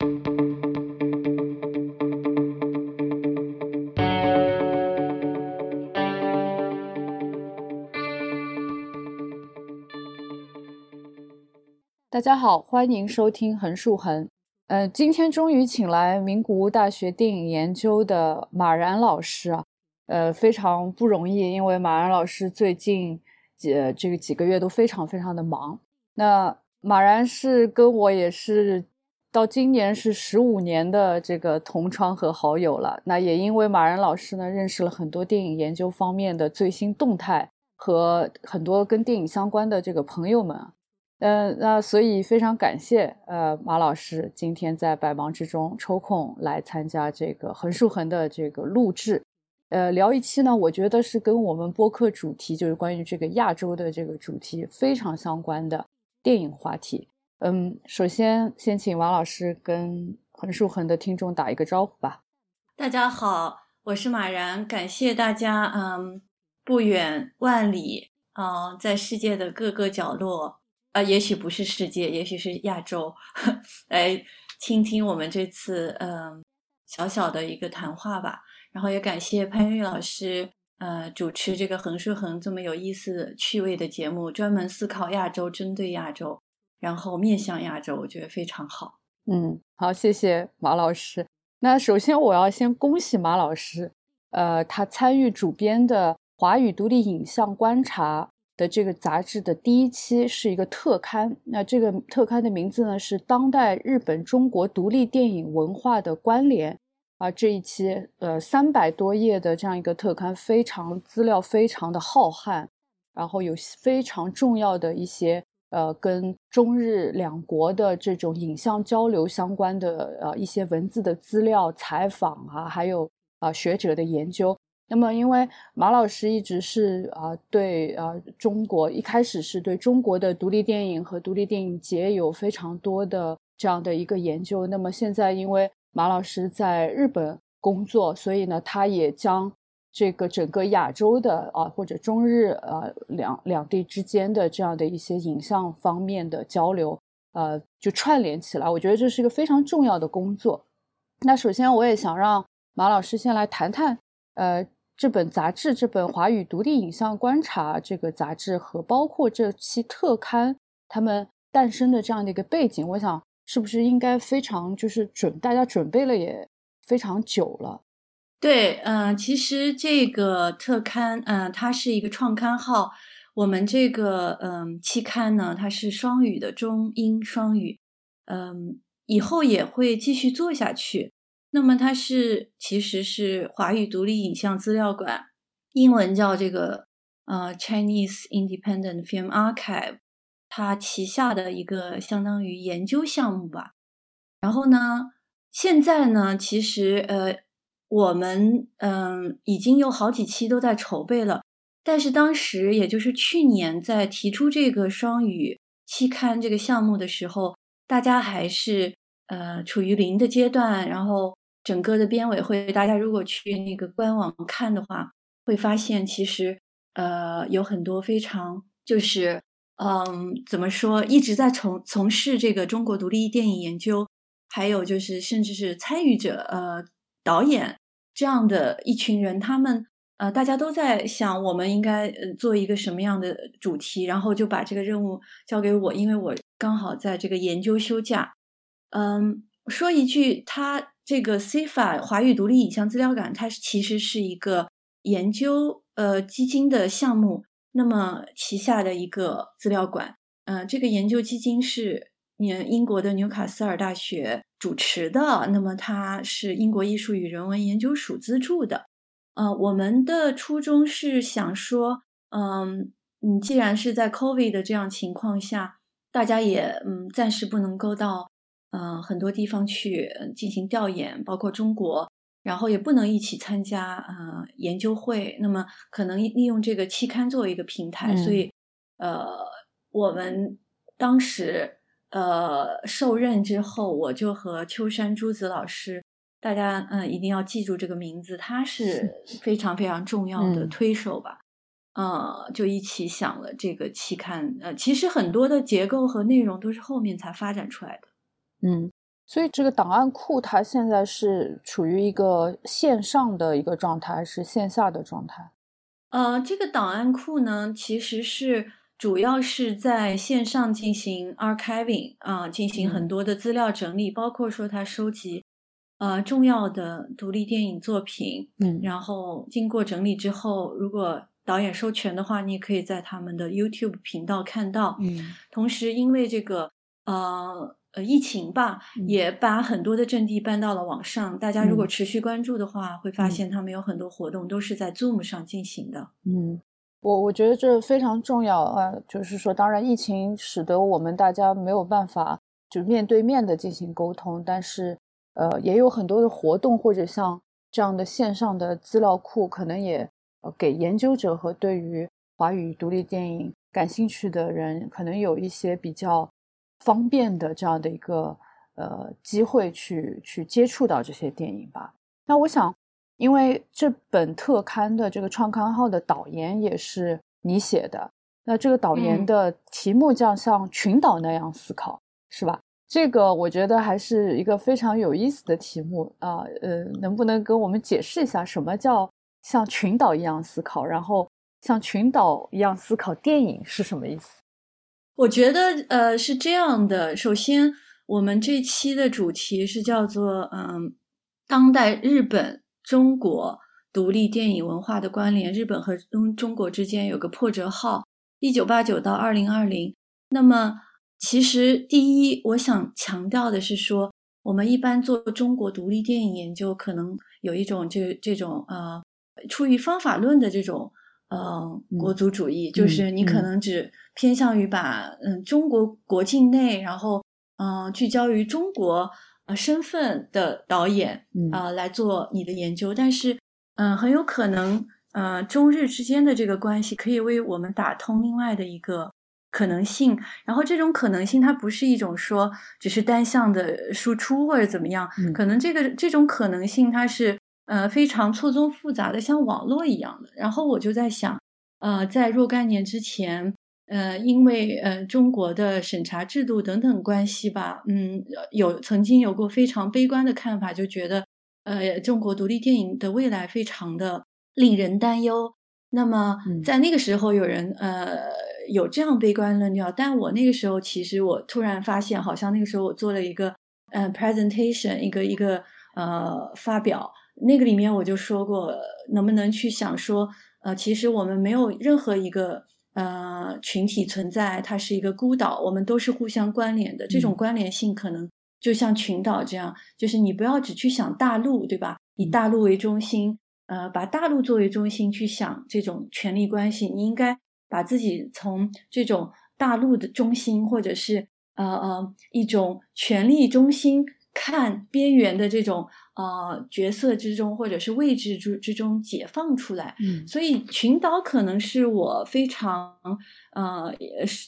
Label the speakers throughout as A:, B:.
A: 大家好，欢迎收听横竖横。呃，今天终于请来名古屋大学电影研究的马然老师啊，呃，非常不容易，因为马然老师最近几这个几个月都非常非常的忙。那马然是跟我也是到今年是十五年的这个同窗和好友了。那也因为马然老师呢，认识了很多电影研究方面的最新动态和很多跟电影相关的这个朋友们。嗯，那所以非常感谢呃马老师今天在百忙之中抽空来参加这个横竖横的这个录制，呃聊一期呢，我觉得是跟我们播客主题就是关于这个亚洲的这个主题非常相关的电影话题。嗯，首先先请王老师跟横竖横的听众打一个招呼吧。
B: 大家好，我是马然，感谢大家，嗯，不远万里啊，在世界的各个角落。啊，也许不是世界，也许是亚洲，来倾听我们这次嗯小小的一个谈话吧。然后也感谢潘玉老师，呃，主持这个横竖横这么有意思趣味的节目，专门思考亚洲，针对亚洲，然后面向亚洲，我觉得非常好。
A: 嗯，好，谢谢马老师。那首先我要先恭喜马老师，呃，他参与主编的华语独立影像观察。的这个杂志的第一期是一个特刊，那这个特刊的名字呢是《当代日本中国独立电影文化的关联》啊，这一期呃三百多页的这样一个特刊，非常资料非常的浩瀚，然后有非常重要的一些呃跟中日两国的这种影像交流相关的呃一些文字的资料、采访啊，还有啊学者的研究。那么，因为马老师一直是啊，对啊，中国一开始是对中国的独立电影和独立电影节有非常多的这样的一个研究。那么现在，因为马老师在日本工作，所以呢，他也将这个整个亚洲的啊，或者中日啊两两地之间的这样的一些影像方面的交流，呃，就串联起来。我觉得这是一个非常重要的工作。那首先，我也想让马老师先来谈谈，呃。这本杂志，这本华语独立影像观察这个杂志和包括这期特刊，他们诞生的这样的一个背景，我想是不是应该非常就是准，大家准备了也非常久了。
B: 对，嗯，其实这个特刊，嗯，它是一个创刊号，我们这个嗯期刊呢，它是双语的中英双语，嗯，以后也会继续做下去。那么它是其实是华语独立影像资料馆，英文叫这个呃 Chinese Independent Film Archive，它旗下的一个相当于研究项目吧。然后呢，现在呢，其实呃我们嗯已经有好几期都在筹备了，但是当时也就是去年在提出这个双语期刊这个项目的时候，大家还是呃处于零的阶段，然后。整个的编委会，大家如果去那个官网看的话，会发现其实呃有很多非常就是嗯怎么说一直在从从事这个中国独立电影研究，还有就是甚至是参与者呃导演这样的一群人，他们呃大家都在想我们应该呃做一个什么样的主题，然后就把这个任务交给我，因为我刚好在这个研究休假。嗯，说一句他。这个 CFA 华语独立影像资料馆，它其实是一个研究呃基金的项目，那么旗下的一个资料馆，嗯，这个研究基金是英英国的纽卡斯尔大学主持的，那么它是英国艺术与人文研究署资助的，呃，我们的初衷是想说，嗯嗯，既然是在 COVID 的这样情况下，大家也嗯暂时不能够到。嗯，很多地方去进行调研，包括中国，然后也不能一起参加呃研究会。那么可能利用这个期刊作为一个平台，所以呃，我们当时呃受任之后，我就和秋山朱子老师，大家嗯一定要记住这个名字，他是非常非常重要的推手吧。呃，就一起想了这个期刊。呃，其实很多的结构和内容都是后面才发展出来的。
A: 嗯，所以这个档案库它现在是处于一个线上的一个状态，还是线下的状态？
B: 呃，这个档案库呢，其实是主要是在线上进行 archiving 啊，进行很多的资料整理，包括说他收集呃重要的独立电影作品，
A: 嗯，
B: 然后经过整理之后，如果导演授权的话，你也可以在他们的 YouTube 频道看到。
A: 嗯，
B: 同时因为这个呃。呃，疫情吧，也把很多的阵地搬到了网上。大家如果持续关注的话，会发现他们有很多活动都是在 Zoom 上进行的。
A: 嗯，我我觉得这非常重要啊，就是说，当然疫情使得我们大家没有办法就面对面的进行沟通，但是呃，也有很多的活动或者像这样的线上的资料库，可能也呃给研究者和对于华语独立电影感兴趣的人，可能有一些比较。方便的这样的一个呃机会去去接触到这些电影吧。那我想，因为这本特刊的这个创刊号的导言也是你写的，那这个导言的题目叫像群岛那样思考，是吧？这个我觉得还是一个非常有意思的题目啊。呃，能不能跟我们解释一下什么叫像群岛一样思考？然后像群岛一样思考电影是什么意思？
B: 我觉得呃是这样的，首先我们这期的主题是叫做嗯，当代日本中国独立电影文化的关联，日本和中中国之间有个破折号，一九八九到二零二零。那么其实第一，我想强调的是说，我们一般做中国独立电影研究，可能有一种这这种呃，出于方法论的这种。呃，国族主义就是你可能只偏向于把嗯中国国境内，然后嗯聚焦于中国呃身份的导演啊来做你的研究，但是嗯很有可能呃中日之间的这个关系可以为我们打通另外的一个可能性，然后这种可能性它不是一种说只是单向的输出或者怎么样，可能这个这种可能性它是。呃，非常错综复杂的，像网络一样的。然后我就在想，呃，在若干年之前，呃，因为呃中国的审查制度等等关系吧，嗯，有曾经有过非常悲观的看法，就觉得呃中国独立电影的未来非常的令人担忧。那么在那个时候，有人呃有这样悲观论调，但我那个时候其实我突然发现，好像那个时候我做了一个呃 presentation，一个一个呃发表。那个里面我就说过，能不能去想说，呃，其实我们没有任何一个呃群体存在，它是一个孤岛，我们都是互相关联的。这种关联性可能就像群岛这样，就是你不要只去想大陆，对吧？以大陆为中心，呃，把大陆作为中心去想这种权力关系，你应该把自己从这种大陆的中心，或者是呃呃一种权力中心。看边缘的这种呃角色之中，或者是位置之之中解放出来，
A: 嗯，
B: 所以群岛可能是我非常呃，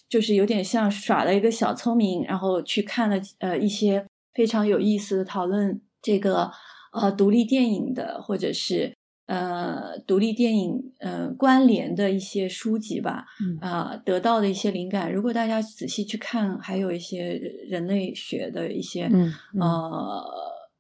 B: 就是有点像耍了一个小聪明，然后去看了呃一些非常有意思的讨论这个呃独立电影的，或者是。呃，独立电影呃关联的一些书籍吧，啊，得到的一些灵感。如果大家仔细去看，还有一些人类学的一些呃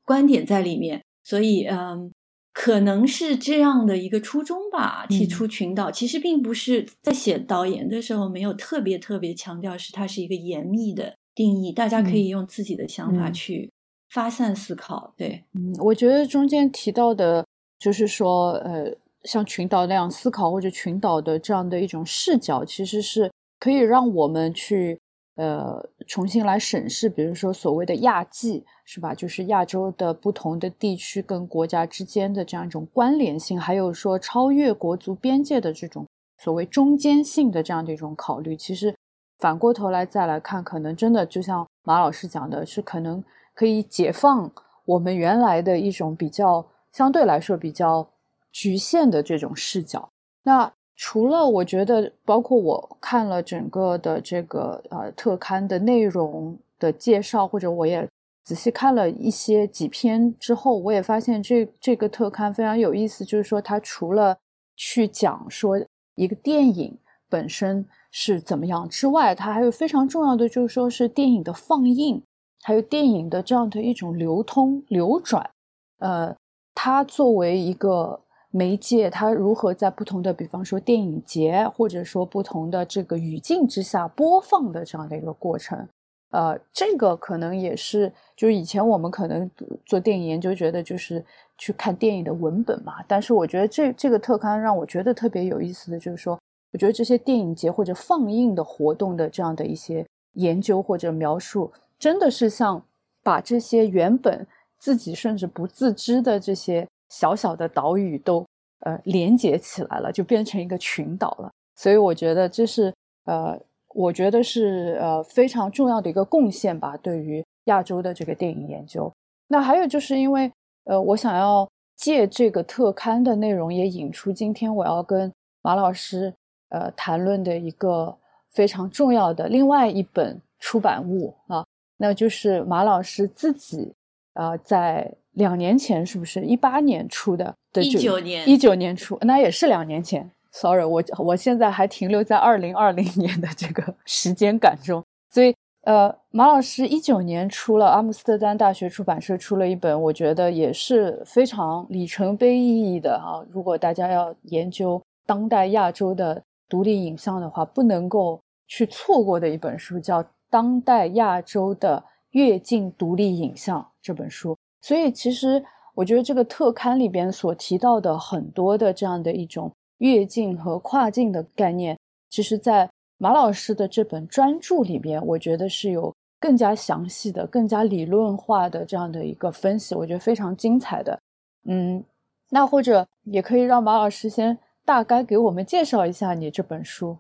B: 观点在里面。所以，嗯，可能是这样的一个初衷吧。提出群岛，其实并不是在写导言的时候没有特别特别强调是它是一个严密的定义，大家可以用自己的想法去发散思考。对，
A: 嗯，我觉得中间提到的。就是说，呃，像群岛那样思考，或者群岛的这样的一种视角，其实是可以让我们去，呃，重新来审视，比如说所谓的亚季，是吧？就是亚洲的不同的地区跟国家之间的这样一种关联性，还有说超越国族边界的这种所谓中间性的这样的一种考虑。其实反过头来再来看，可能真的就像马老师讲的，是可能可以解放我们原来的一种比较。相对来说比较局限的这种视角。那除了我觉得，包括我看了整个的这个呃特刊的内容的介绍，或者我也仔细看了一些几篇之后，我也发现这这个特刊非常有意思。就是说，它除了去讲说一个电影本身是怎么样之外，它还有非常重要的，就是说是电影的放映还有电影的这样的一种流通流转，呃，它作为一个媒介，它如何在不同的，比方说电影节，或者说不同的这个语境之下播放的这样的一个过程，呃，这个可能也是，就是以前我们可能做电影研究，觉得就是去看电影的文本嘛。但是我觉得这这个特刊让我觉得特别有意思的就是说，我觉得这些电影节或者放映的活动的这样的一些研究或者描述，真的是像把这些原本自己甚至不自知的这些。小小的岛屿都呃连接起来了，就变成一个群岛了。所以我觉得这是呃，我觉得是呃非常重要的一个贡献吧，对于亚洲的这个电影研究。那还有就是因为呃，我想要借这个特刊的内容，也引出今天我要跟马老师呃谈论的一个非常重要的另外一本出版物啊，那就是马老师自己啊在。两年前是不是一八年出的？
B: 一九年，
A: 一九年出，那也是两年前。Sorry，我我现在还停留在二零二零年的这个时间感中。所以，呃，马老师一九年出了阿姆斯特丹大学出版社出了一本，我觉得也是非常里程碑意义的啊。如果大家要研究当代亚洲的独立影像的话，不能够去错过的一本书，叫《当代亚洲的跃进独立影像》这本书。所以，其实我觉得这个特刊里边所提到的很多的这样的一种跃进和跨境的概念，其实，在马老师的这本专著里边，我觉得是有更加详细的、更加理论化的这样的一个分析，我觉得非常精彩的。嗯，那或者也可以让马老师先大概给我们介绍一下你这本书。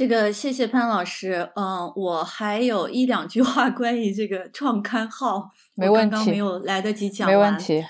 B: 这个谢谢潘老师，嗯，我还有一两句话关于这个创刊号，
A: 没问
B: 题，刚刚没有来得及讲
A: 完，没问题。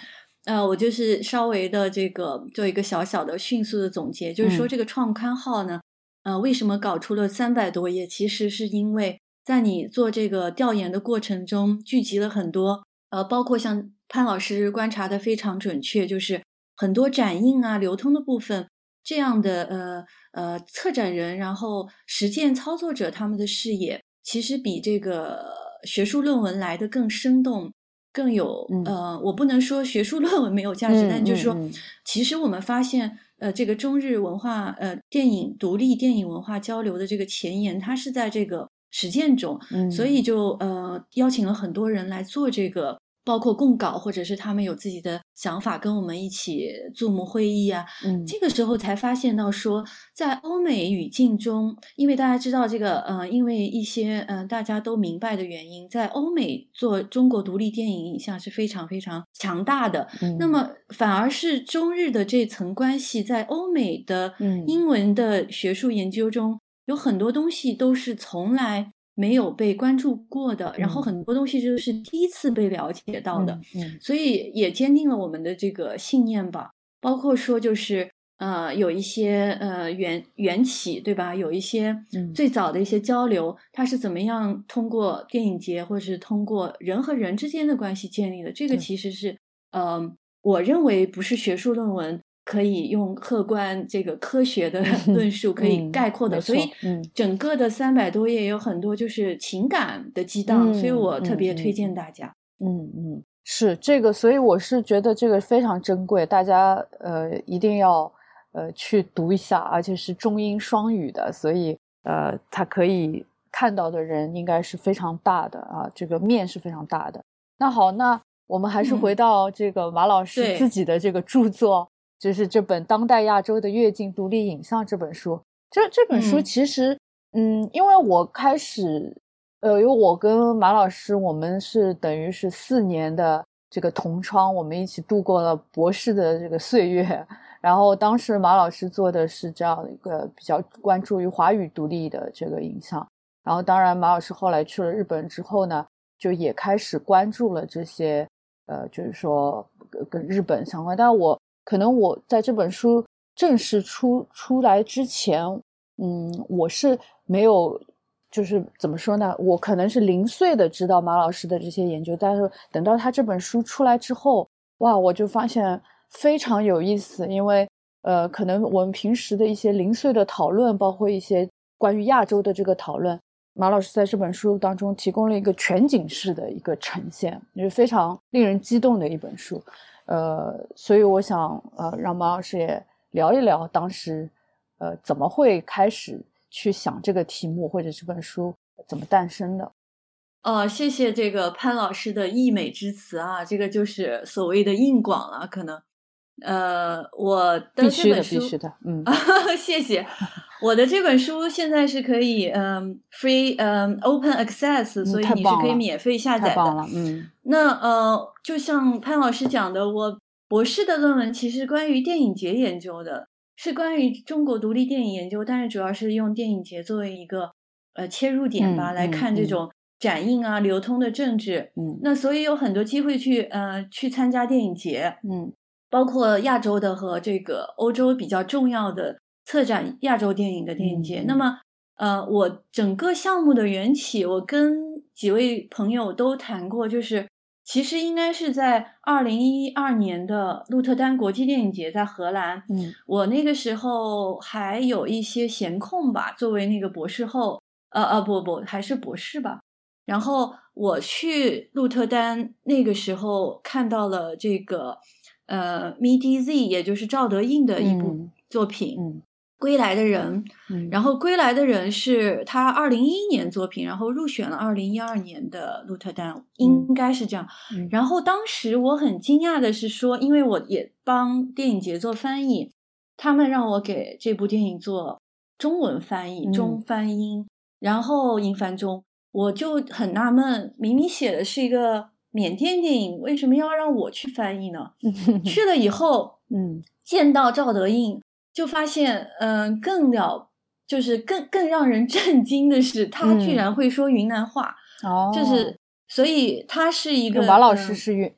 B: 呃，我就是稍微的这个做一个小小的、迅速的总结，就是说这个创刊号呢，呃，为什么搞出了三百多页？其实是因为在你做这个调研的过程中，聚集了很多，呃，包括像潘老师观察的非常准确，就是很多展映啊、流通的部分。这样的呃呃策展人，然后实践操作者，他们的视野其实比这个学术论文来的更生动，更有呃，我不能说学术论文没有价值，但就是说，其实我们发现，呃，这个中日文化呃电影独立电影文化交流的这个前沿，它是在这个实践中，所以就呃邀请了很多人来做这个。包括供稿，或者是他们有自己的想法，跟我们一起 Zoom 会议啊。嗯，这个时候才发现到说，在欧美语境中，因为大家知道这个，呃，因为一些嗯大家都明白的原因，在欧美做中国独立电影影像是非常非常强大的。嗯，那么反而是中日的这层关系，在欧美的英文的学术研究中，有很多东西都是从来。没有被关注过的，然后很多东西就是第一次被了解到的，嗯，所以也坚定了我们的这个信念吧。包括说就是呃，有一些呃缘缘起，对吧？有一些最早的一些交流，它是怎么样通过电影节或者是通过人和人之间的关系建立的？这个其实是呃，我认为不是学术论文。可以用客观这个科学的论述可以概括的，所以整个的三百多页有很多就是情感的激荡，所以我特别推荐大家。
A: 嗯嗯，是这个，所以我是觉得这个非常珍贵，大家呃一定要呃去读一下，而且是中英双语的，所以呃它可以看到的人应该是非常大的啊，这个面是非常大的。那好，那我们还是回到这个马老师自己的这个著作。就是这本《当代亚洲的跃进独立影像》这本书，这这本书其实，嗯，因为我开始，呃，因为我跟马老师，我们是等于是四年的这个同窗，我们一起度过了博士的这个岁月。然后当时马老师做的是这样一个比较关注于华语独立的这个影像。然后当然马老师后来去了日本之后呢，就也开始关注了这些，呃，就是说跟日本相关。但我。可能我在这本书正式出出来之前，嗯，我是没有，就是怎么说呢？我可能是零碎的知道马老师的这些研究，但是等到他这本书出来之后，哇，我就发现非常有意思。因为呃，可能我们平时的一些零碎的讨论，包括一些关于亚洲的这个讨论，马老师在这本书当中提供了一个全景式的一个呈现，也是非常令人激动的一本书。呃，所以我想呃让马老师也聊一聊当时呃怎么会开始去想这个题目，或者这本书怎么诞生的。
B: 哦，谢谢这个潘老师的溢美之词啊，这个就是所谓的硬广了，可能。呃，我的
A: 必须
B: 的，
A: 必须的，嗯，
B: 谢谢。我的这本书现在是可以，嗯，free，嗯，open access，所以你是可以免费下载的，
A: 嗯。
B: 那呃，就像潘老师讲的，我博士的论文其实关于电影节研究的，是关于中国独立电影研究，但是主要是用电影节作为一个呃切入点吧，来看这种展映啊、流通的政治。
A: 嗯。
B: 那所以有很多机会去呃去参加电影节。
A: 嗯。
B: 包括亚洲的和这个欧洲比较重要的策展亚洲电影的电影节。那么，呃，我整个项目的缘起，我跟几位朋友都谈过，就是其实应该是在二零一二年的鹿特丹国际电影节在荷兰。
A: 嗯，
B: 我那个时候还有一些闲空吧，作为那个博士后，呃呃，不不，还是博士吧。然后我去鹿特丹，那个时候看到了这个。呃，MIDZ 也就是赵德胤的一部作品《归来的人》，然后《归来的人》是他二零一一年作品，然后入选了二零一二年的鹿特丹，应该是这样。然后当时我很惊讶的是说，因为我也帮电影节做翻译，他们让我给这部电影做中文翻译，中翻英，然后英翻中，我就很纳闷，明明写的是一个。缅甸电影为什么要让我去翻译呢？去了以后，
A: 嗯，
B: 见到赵德胤，就发现，嗯，更了，就是更更让人 震惊的是，他居然会说云南话，
A: 哦，
B: 就是，所以他是一个
A: 马老师是云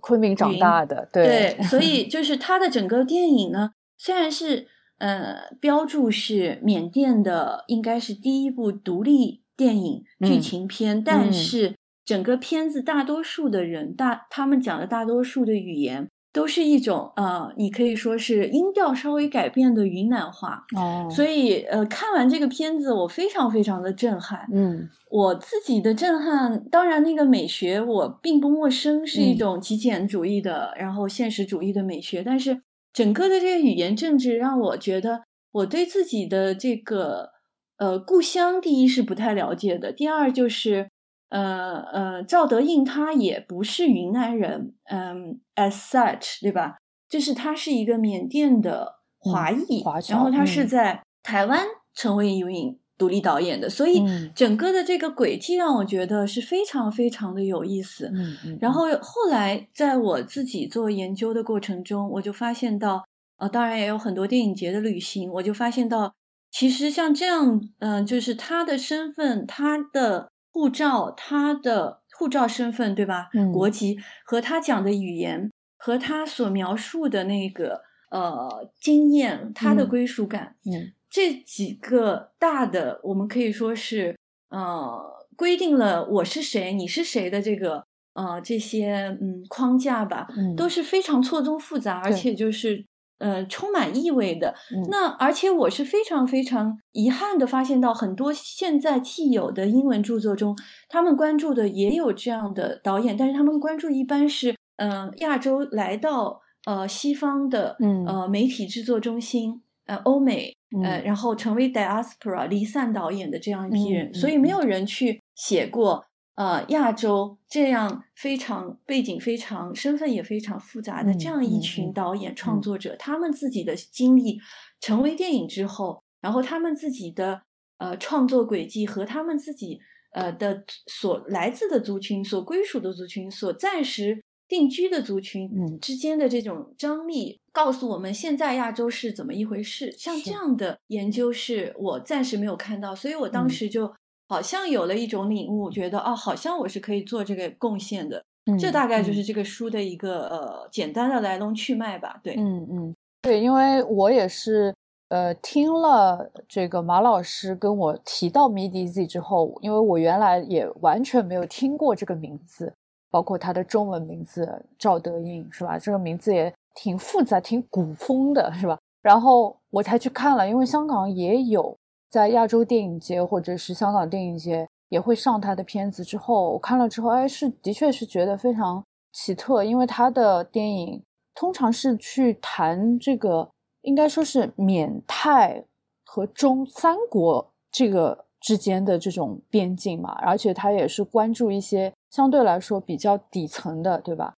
A: 昆明长大的，
B: 对，所以 就是他的整个电影呢，虽然是呃标注是缅甸的，应该是第一部独立电影剧情片，但是。整个片子大多数的人，大他们讲的大多数的语言都是一种呃，你可以说是音调稍微改变的云南话
A: 哦。
B: 所以呃，看完这个片子，我非常非常的震撼。
A: 嗯，
B: 我自己的震撼，当然那个美学我并不陌生，是一种极简主义的，然后现实主义的美学。但是整个的这个语言政治让我觉得，我对自己的这个呃故乡，第一是不太了解的，第二就是。呃呃，赵德胤他也不是云南人，嗯，as such，对吧？就是他是一个缅甸的华裔，然后他是在台湾成为一名独立导演的，所以整个的这个轨迹让我觉得是非常非常的有意思。
A: 嗯嗯。
B: 然后后来在我自己做研究的过程中，我就发现到，呃，当然也有很多电影节的旅行，我就发现到，其实像这样，嗯，就是他的身份，他的。护照，他的护照身份对吧？
A: 嗯，
B: 国籍和他讲的语言，和他所描述的那个呃经验，他的归属感，
A: 嗯，
B: 这几个大的，我们可以说是呃规定了我是谁，你是谁的这个呃这些嗯框架吧，
A: 嗯，
B: 都是非常错综复杂，而且就是。呃，充满意味的。那而且我是非常非常遗憾的发现到，很多现在既有的英文著作中，他们关注的也有这样的导演，但是他们关注一般是，嗯，亚洲来到呃西方的，呃媒体制作中心，呃欧美，呃然后成为 diaspora 离散导演的这样一批人，所以没有人去写过。呃，亚洲这样非常背景非常、身份也非常复杂的这样一群导演创作者，他们自己的经历成为电影之后，然后他们自己的呃创作轨迹和他们自己呃的所来自的族群、所归属的族群、所暂时定居的族群之间的这种张力，告诉我们现在亚洲是怎么一回事。像这样的研究是我暂时没有看到，所以我当时就。好像有了一种领悟，觉得哦，好像我是可以做这个贡献的。这大概就是这个书的一个呃简单的来龙去脉吧。对，
A: 嗯嗯，对，因为我也是呃听了这个马老师跟我提到 MIDI-Z 之后，因为我原来也完全没有听过这个名字，包括他的中文名字赵德胤是吧？这个名字也挺复杂、挺古风的是吧？然后我才去看了，因为香港也有。在亚洲电影节或者是香港电影节也会上他的片子。之后我看了之后，哎，是的确是觉得非常奇特，因为他的电影通常是去谈这个，应该说是缅泰和中三国这个之间的这种边境嘛，而且他也是关注一些相对来说比较底层的，对吧？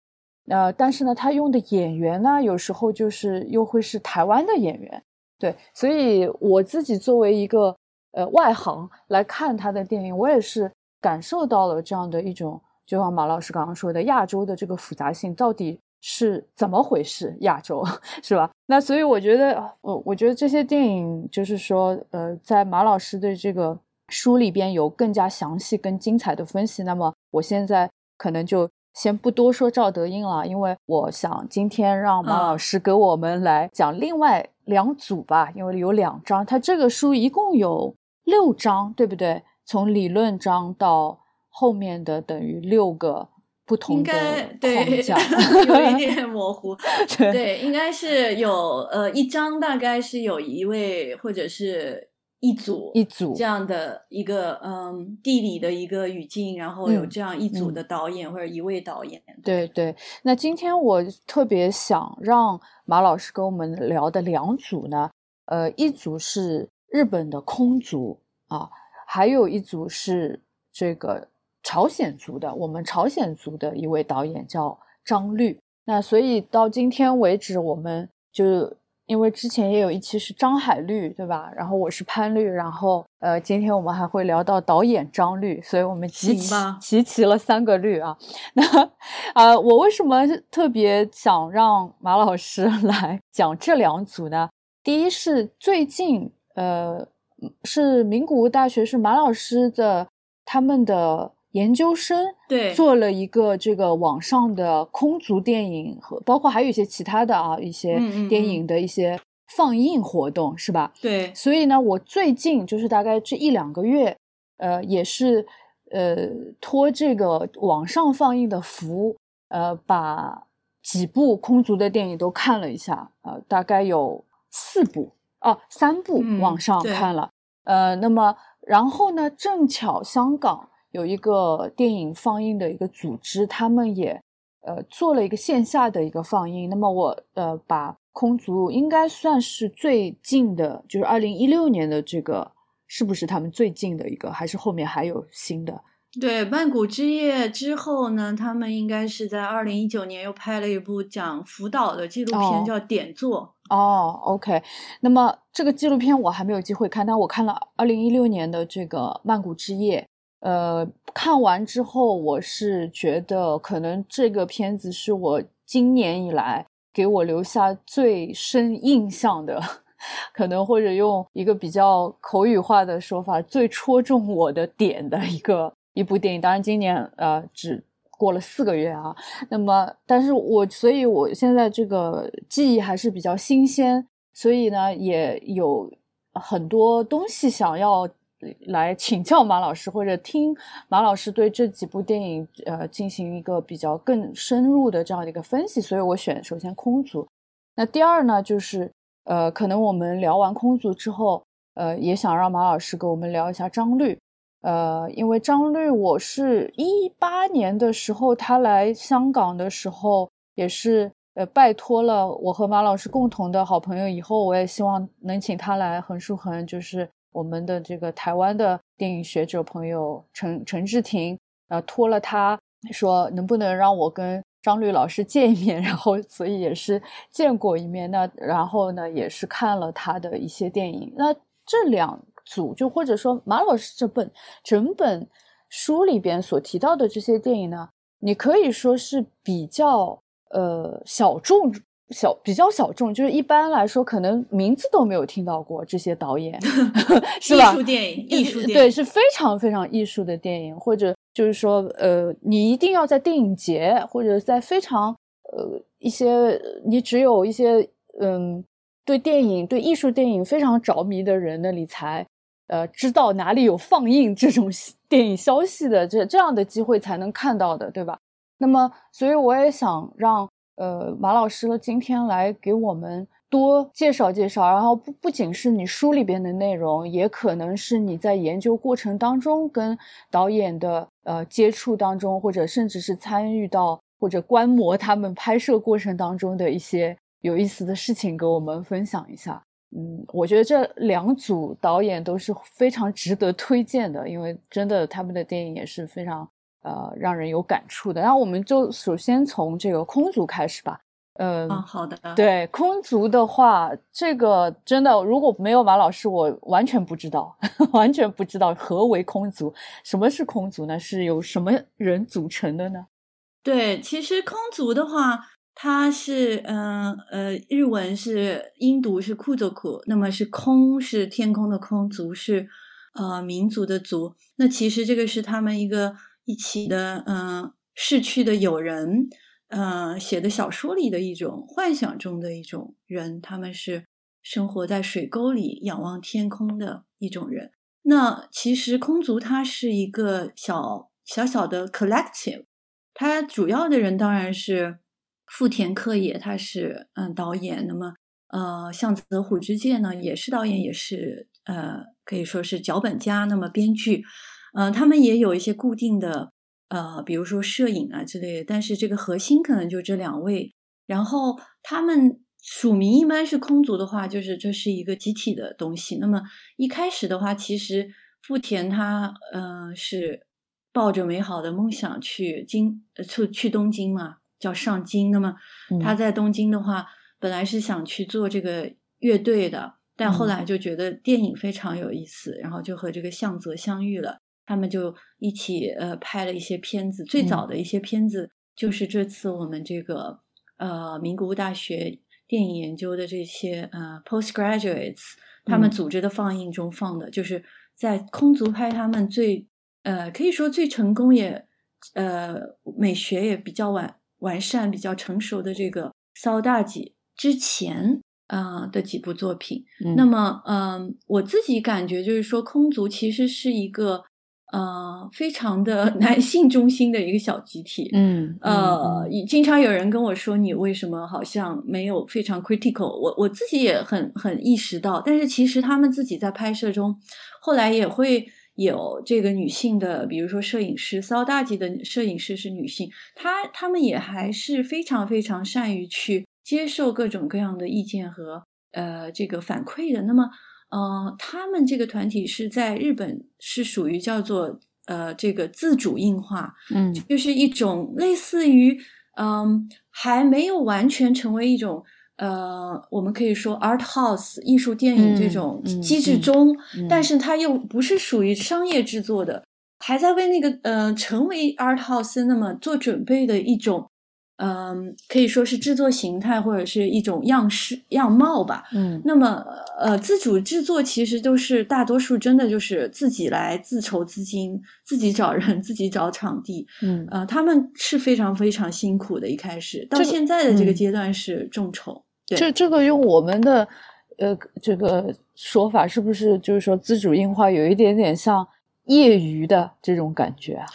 A: 呃，但是呢，他用的演员呢，有时候就是又会是台湾的演员，对，所以我自己作为一个呃外行来看他的电影，我也是感受到了这样的一种，就像马老师刚刚说的，亚洲的这个复杂性到底是怎么回事？亚洲 是吧？那所以我觉得，我我觉得这些电影就是说，呃，在马老师的这个书里边有更加详细、更精彩的分析。那么我现在可能就。先不多说赵德英了，因为我想今天让马老师给我们来讲另外两组吧，因为有两章，它这个书一共有六章，对不对？从理论章到后面的等于六个不同的框架，
B: 有一点模糊。对，应该是有呃一章大概是有一位或者是。一组
A: 一组
B: 这样的一个嗯地理的一个语境，然后有这样一组的导演或者一位导演。
A: 对对，那今天我特别想让马老师跟我们聊的两组呢，呃，一组是日本的空族啊，还有一组是这个朝鲜族的，我们朝鲜族的一位导演叫张律。那所以到今天为止，我们就。因为之前也有一期是张海绿，对吧？然后我是潘绿，然后呃，今天我们还会聊到导演张绿，所以我们集齐集齐了三个绿啊。那啊，我为什么特别想让马老师 来讲这两组呢？第一是最近呃，是名古屋大学是马老师的他们的。研究生
B: 对
A: 做了一个这个网上的空族电影和包括还有一些其他的啊一些电影的一些放映活动是吧？
B: 对，
A: 所以呢，我最近就是大概这一两个月，呃，也是呃托这个网上放映的福，呃，把几部空族的电影都看了一下，呃，大概有四部哦，三部网上看了，呃，那么然后呢，正巧香港。有一个电影放映的一个组织，他们也呃做了一个线下的一个放映。那么我呃把空族应该算是最近的，就是二零一六年的这个，是不是他们最近的一个？还是后面还有新的？
B: 对，曼谷之夜之后呢，他们应该是在二零一九年又拍了一部讲福岛的纪录片，叫《点座》。
A: 哦，OK。那么这个纪录片我还没有机会看，但我看了二零一六年的这个曼谷之夜。呃，看完之后，我是觉得可能这个片子是我今年以来给我留下最深印象的，可能或者用一个比较口语化的说法，最戳中我的点的一个一部电影。当然，今年呃只过了四个月啊，那么，但是我所以我现在这个记忆还是比较新鲜，所以呢，也有很多东西想要。来请教马老师，或者听马老师对这几部电影呃进行一个比较更深入的这样的一个分析，所以我选首先空族。那第二呢，就是呃，可能我们聊完空族之后，呃，也想让马老师跟我们聊一下张律，呃，因为张律我是一八年的时候他来香港的时候，也是呃拜托了我和马老师共同的好朋友，以后我也希望能请他来横竖横，就是。我们的这个台湾的电影学者朋友陈陈志廷，呃，托了他说能不能让我跟张律老师见一面，然后所以也是见过一面。那然后呢，也是看了他的一些电影。那这两组就或者说马老师这本整本书里边所提到的这些电影呢，你可以说是比较呃小众。小比较小众，就是一般来说，可能名字都没有听到过这些导演，是吧？
B: 艺术电影，艺术电影，
A: 对，是非常非常艺术的电影，或者就是说，呃，你一定要在电影节或者在非常呃一些你只有一些嗯对电影对艺术电影非常着迷的人那里才呃知道哪里有放映这种电影消息的这这样的机会才能看到的，对吧？那么，所以我也想让。呃，马老师呢，今天来给我们多介绍介绍，然后不不仅是你书里边的内容，也可能是你在研究过程当中跟导演的呃接触当中，或者甚至是参与到或者观摩他们拍摄过程当中的一些有意思的事情，给我们分享一下。嗯，我觉得这两组导演都是非常值得推荐的，因为真的他们的电影也是非常呃让人有感触的。然后我们就首先从这个空族开始吧。
B: 嗯，好的。
A: 对空族的话，这个真的如果没有马老师，我完全不知道，完全不知道何为空族，什么是空族呢？是由什么人组成的呢？
B: 对，其实空族的话。它是嗯呃，日文是音读是库族库，那么是空是天空的空，族是呃民族的族。那其实这个是他们一个一起的嗯逝去的友人呃写的小说里的一种幻想中的一种人，他们是生活在水沟里仰望天空的一种人。那其实空族它是一个小小小的 collective，它主要的人当然是。富田克也，他是嗯导演，那么呃向泽虎之介呢也是导演，也是呃可以说是脚本家，那么编剧，嗯他们也有一些固定的呃比如说摄影啊之类的，但是这个核心可能就这两位，然后他们署名一般是空族的话，就是这是一个集体的东西。那么一开始的话，其实富田他嗯是抱着美好的梦想去京去去东京嘛。叫上京，那么他在东京的话，本来是想去做这个乐队的，但后来就觉得电影非常有意思，然后就和这个向泽相遇了，他们就一起呃拍了一些片子。最早的一些片子就是这次我们这个呃名古屋大学电影研究的这些呃 postgraduates 他们组织的放映中放的，就是在空族拍他们最呃可以说最成功也呃美学也比较完。完善比较成熟的这个骚大姐之前啊的几部作品，那么嗯，我自己感觉就是说，空族其实是一个呃非常的 男性中心的一个小集体，
A: 嗯
B: 呃，经常有人跟我说你为什么好像没有非常 critical，我我自己也很很意识到，但是其实他们自己在拍摄中后来也会。有这个女性的，比如说摄影师，骚大级的摄影师是女性，她她们也还是非常非常善于去接受各种各样的意见和呃这个反馈的。那么，呃，他们这个团体是在日本是属于叫做呃这个自主硬化，
A: 嗯，
B: 就是一种类似于嗯还没有完全成为一种。呃，我们可以说 art house 艺术电影这种机制中，但是它又不是属于商业制作的，还在为那个呃成为 art house 那么做准备的一种，嗯，可以说是制作形态或者是一种样式样貌吧。
A: 嗯，
B: 那么呃，自主制作其实都是大多数真的就是自己来自筹资金，自己找人，自己找场地。
A: 嗯，
B: 呃，他们是非常非常辛苦的，一开始到现在的这个阶段是众筹。
A: 这这个用我们的呃这个说法，是不是就是说自主硬化有一点点像业余的这种感觉啊？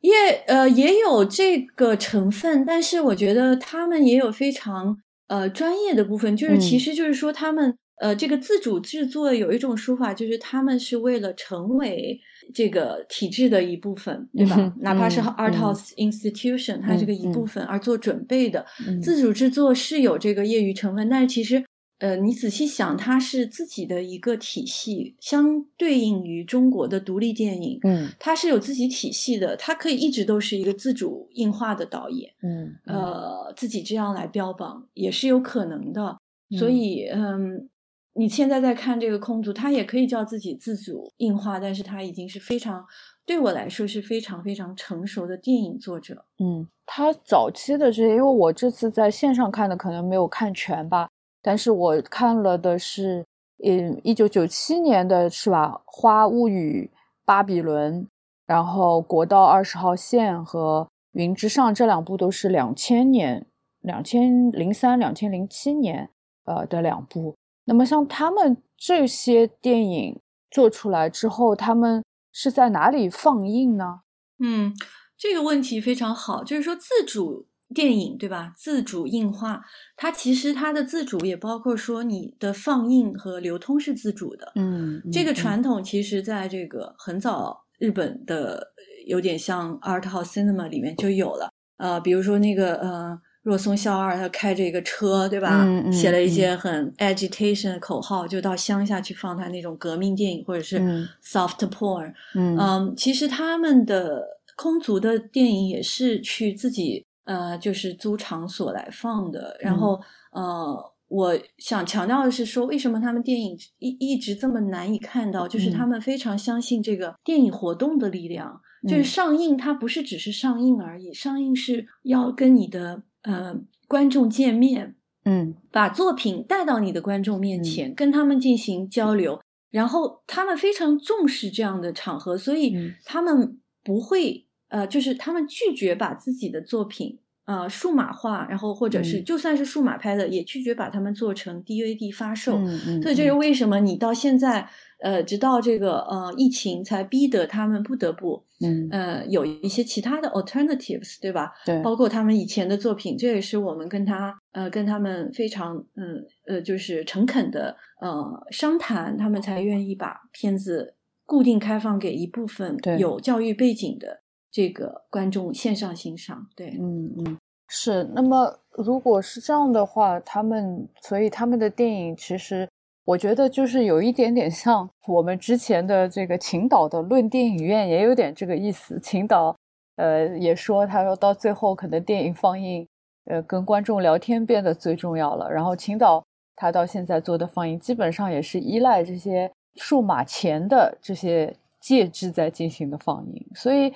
B: 业呃也有这个成分，但是我觉得他们也有非常呃专业的部分，就是其实就是说他们呃这个自主制作有一种说法，就是他们是为了成为这个体制的一部分，对吧？哪怕是 art house institution，它这个一部分而做准备的自主制作是有这个业余成分，但是其实。呃，你仔细想，它是自己的一个体系，相对应于中国的独立电影，
A: 嗯，
B: 它是有自己体系的，它可以一直都是一个自主映画的导演，
A: 嗯，
B: 呃，自己这样来标榜也是有可能的。所以，嗯，你现在在看这个空竹，它也可以叫自己自主硬化，但是它已经是非常对我来说是非常非常成熟的电影作者。
A: 嗯，他早期的这些，因为我这次在线上看的，可能没有看全吧。但是我看了的是，嗯，一九九七年的是吧，《花物语》、《巴比伦》，然后《国道二十号线》和《云之上》这两部都是两千年、两千零三、两千零七年呃的两部。那么像他们这些电影做出来之后，他们是在哪里放映呢？
B: 嗯，这个问题非常好，就是说自主。电影对吧？自主映画，它其实它的自主也包括说你的放映和流通是自主的。
A: 嗯，
B: 这个传统其实在这个很早日本的有点像 art house cinema 里面就有了。呃，比如说那个呃。若松孝二他开着一个车，对吧？写了一些很 agitation 的口号，就到乡下去放他那种革命电影，或者是 soft porn。嗯，其实他们的空族的电影也是去自己呃，就是租场所来放的。然后呃，我想强调的是说，为什么他们电影一一直这么难以看到？就是他们非常相信这个电影活动的力量，就是上映它不是只是上映而已，上映是要跟你的。呃，观众见面，
A: 嗯，
B: 把作品带到你的观众面前，跟他们进行交流，然后他们非常重视这样的场合，所以他们不会，呃，就是他们拒绝把自己的作品。呃，数码化，然后或者是就算是数码拍的，也拒绝把它们做成 DVD 发售。嗯嗯所以这是为什么你到现在，呃，直到这个呃疫情才逼得他们不得不，
A: 嗯，
B: 呃，有一些其他的 alternatives，对吧？
A: 对，
B: 包括他们以前的作品，这也是我们跟他呃跟他们非常嗯呃就是诚恳的呃商谈，他们才愿意把片子固定开放给一部分有教育背景的。这个观众线上欣赏，对，
A: 嗯嗯，是。那么如果是这样的话，他们所以他们的电影其实，我觉得就是有一点点像我们之前的这个秦导的论电影院，也有点这个意思。秦导呃也说，他说到最后可能电影放映，呃跟观众聊天变得最重要了。然后秦导他到现在做的放映，基本上也是依赖这些数码前的这些介质在进行的放映，所以。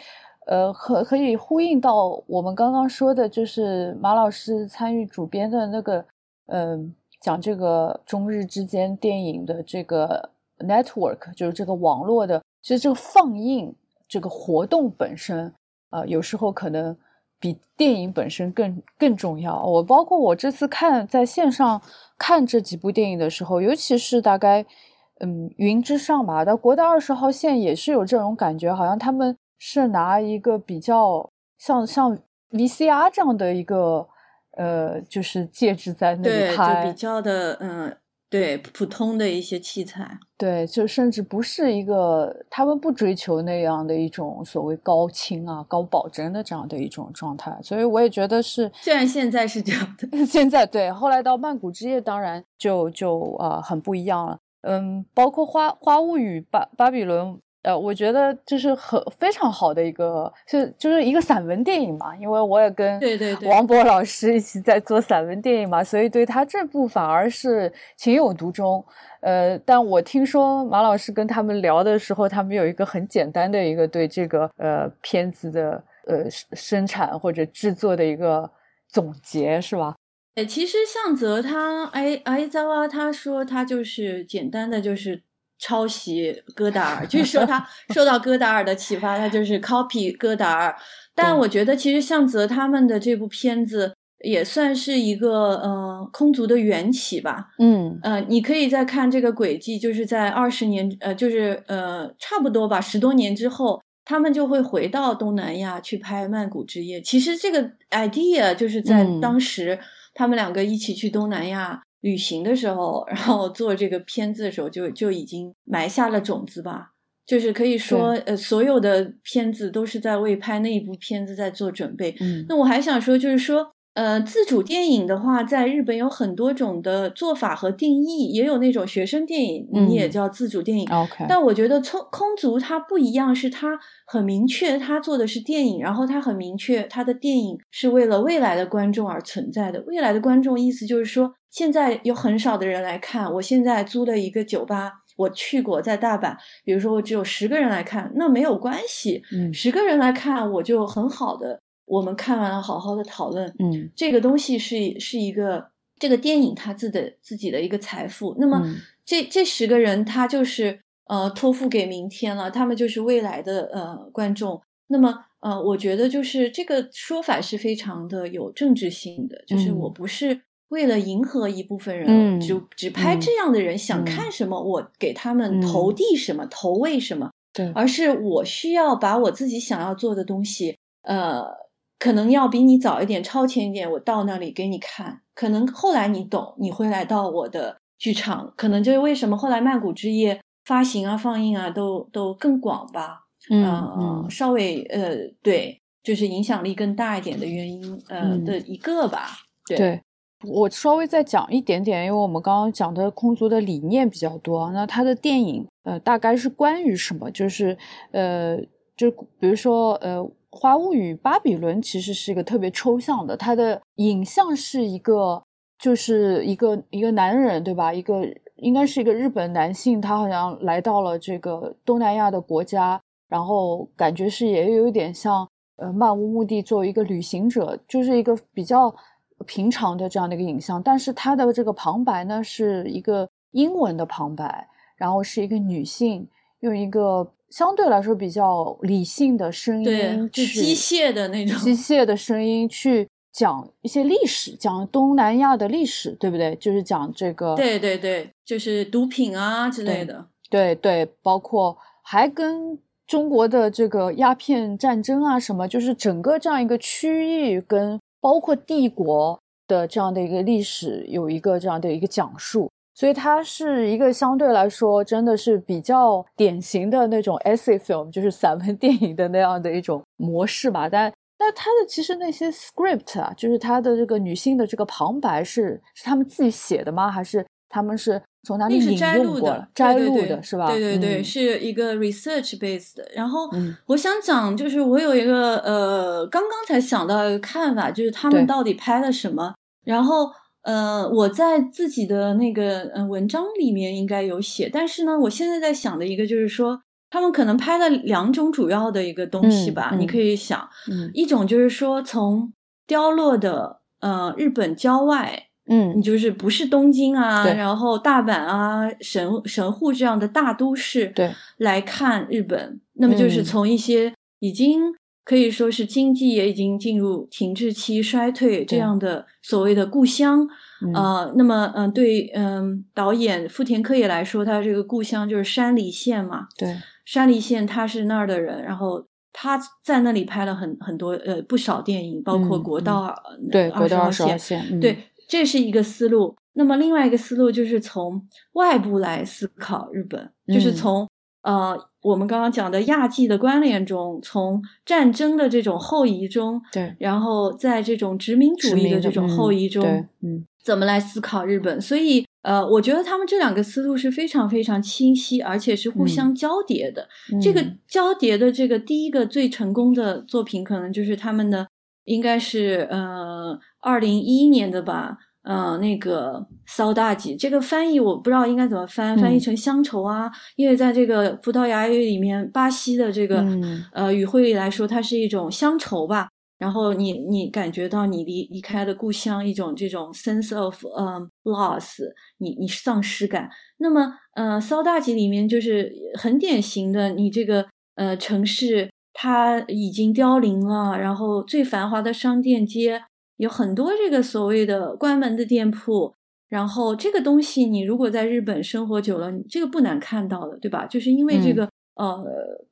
A: 呃，可可以呼应到我们刚刚说的，就是马老师参与主编的那个，嗯，讲这个中日之间电影的这个 network，就是这个网络的，其实这个放映这个活动本身，啊，有时候可能比电影本身更更重要。我包括我这次看在线上看这几部电影的时候，尤其是大概，嗯，云之上吧，到国道二十号线也是有这种感觉，好像他们。是拿一个比较像像 VCR 这样的一个呃，就是介质在那里拍，
B: 比较的嗯，对普通的一些器材，
A: 对，就甚至不是一个他们不追求那样的一种所谓高清啊、高保真的这样的一种状态，所以我也觉得是，
B: 虽然现在是这样的，
A: 现在对，后来到曼谷之夜，当然就就啊很不一样了，嗯，包括花花物语巴巴比伦。呃，我觉得就是很非常好的一个，是就是一个散文电影嘛，因为我也跟
B: 对对对
A: 王博老师一起在做散文电影嘛，所以对他这部反而是情有独钟。呃，但我听说马老师跟他们聊的时候，他们有一个很简单的一个对这个呃片子的呃生产或者制作的一个总结，是吧？
B: 哎，其实向泽他哎哎扎哇他说他就是简单的就是。抄袭戈达尔，就是说他 受到戈达尔的启发，他就是 copy 戈达尔。但我觉得其实向泽他们的这部片子也算是一个呃空族的缘起吧。
A: 嗯
B: 呃，你可以再看这个轨迹，就是在二十年呃，就是呃差不多吧，十多年之后，他们就会回到东南亚去拍曼谷之夜。其实这个 idea 就是在当时他们两个一起去东南亚。旅行的时候，然后做这个片子的时候，就就已经埋下了种子吧。就是可以说，呃，所有的片子都是在为拍那一部片子在做准备。
A: 嗯，
B: 那我还想说，就是说。呃，自主电影的话，在日本有很多种的做法和定义，也有那种学生电影，你也叫自主电影。
A: OK，
B: 但我觉得空空族它不一样，是它很明确，它做的是电影，然后它很明确，它的电影是为了未来的观众而存在的。未来的观众意思就是说，现在有很少的人来看，我现在租了一个酒吧，我去过在大阪，比如说我只有十个人来看，那没有关系，
A: 嗯，
B: 十个人来看我就很好的。我们看完了，好好的讨论，
A: 嗯，
B: 这个东西是是一个这个电影它自的自己的一个财富。那么这这十个人他就是呃托付给明天了，他们就是未来的呃观众。那么呃，我觉得就是这个说法是非常的有政治性的，就是我不是为了迎合一部分人，就只拍这样的人想看什么，我给他们投递什么，投喂什么，
A: 对，
B: 而是我需要把我自己想要做的东西，呃。可能要比你早一点，超前一点，我到那里给你看。可能后来你懂，你会来到我的剧场，可能就是为什么后来曼谷之夜发行啊、放映啊都都更广吧。
A: 嗯
B: 呃，稍微呃，对，就是影响力更大一点的原因，呃
A: 嗯
B: 的一个吧。对，
A: 对，我稍微再讲一点点，因为我们刚刚讲的空族的理念比较多，那他的电影呃大概是关于什么？就是呃，就比如说呃，《花物语》《巴比伦》其实是一个特别抽象的，它的影像是一个就是一个一个男人对吧？一个应该是一个日本男性，他好像来到了这个东南亚的国家，然后感觉是也有一点像呃漫无目的作为一个旅行者，就是一个比较平常的这样的一个影像。但是它的这个旁白呢是一个英文的旁白，然后是一个女性用一个相对来说比较理性的声
B: 对
A: 音，
B: 就
A: 去
B: 机械的那种
A: 机械的声音去讲一些历史，讲东南亚的历史，对不对？就是讲这个
B: 对对对，就是毒品啊之类的。
A: 对对，包括还跟中国的这个鸦片战争啊什么，就是整个这样一个区域跟包括帝国的这样的一个历史有一个这样的一个讲述，所以它是一个相对来说真的是比较典型的那种 essay film，就是散文电影的那样的一种模式吧。但但它的其实那些 script 啊，就是它的这个女性的这个旁白是是他们自己写的吗？还是他们是从哪里
B: 是摘
A: 用过了
B: 录的，
A: 摘录的是吧？
B: 对对对，
A: 嗯
B: 是一个 research based 的。然后
A: 嗯
B: 我想讲，就是我有一个呃，刚刚才想到一个看法，就是他们到底拍了什么。然后呃，我在自己的那个呃文章里面应该有写，但是呢，我现在在想的一个就是说，他们可能拍了两种主要的一个东西吧，
A: 嗯嗯
B: 你可以想，
A: 嗯
B: 一种就是说从凋落的呃日本郊外。你
A: 嗯
B: 就是不是东京啊，然后大阪啊、神神户这样的大都市，
A: 对，
B: 来看日本，那么就是
A: 嗯。
B: 从一些已经可以说是经济也已经进入停滞期、衰退这样的所谓的故乡，
A: 啊
B: 呃，那么嗯、对嗯导演富田克也来说，他这个故乡就是山梨县嘛，
A: 对。
B: 山梨县他是那儿的人，然后他在那里拍了很很多呃不少电影，包括国道。二
A: 对，国道二十号线，嗯
B: 对，这是一个思路。那么另外一个思路就是从外部来思考日本，就是
A: 嗯
B: 从呃我们刚刚讲的亚际的关联中，从战争的这种后遗中，
A: 对
B: 然后在这种殖民主义的这种后遗中，
A: 对，嗯
B: 怎么来思考日本？所以，呃，我觉得他们这两个思路是非常非常清晰，而且是互相交叠的。这个
A: 嗯
B: 交叠的这个第一个最成功的作品，可能就是他们的，应该是呃二零一一年的吧。呃，那个骚大吉，这个翻译我不知道应该怎么翻，翻译
A: 嗯
B: 成乡愁啊，因为在这个葡萄牙语里面，巴西的这个、
A: 嗯
B: 呃语汇里来说，它是一种乡愁吧。然后你你感觉到你离离开了故乡，一种这种 sense of 嗯、loss，你你丧失感。那么呃，骚大吉里面就是很典型的，你这个呃城市它已经凋零了，然后最繁华的商店街有很多这个所谓的关门的店铺。然后这个东西，你如果在日本生活久了，你这个不难看到的，对吧？就是因为这
A: 嗯
B: 个、呃，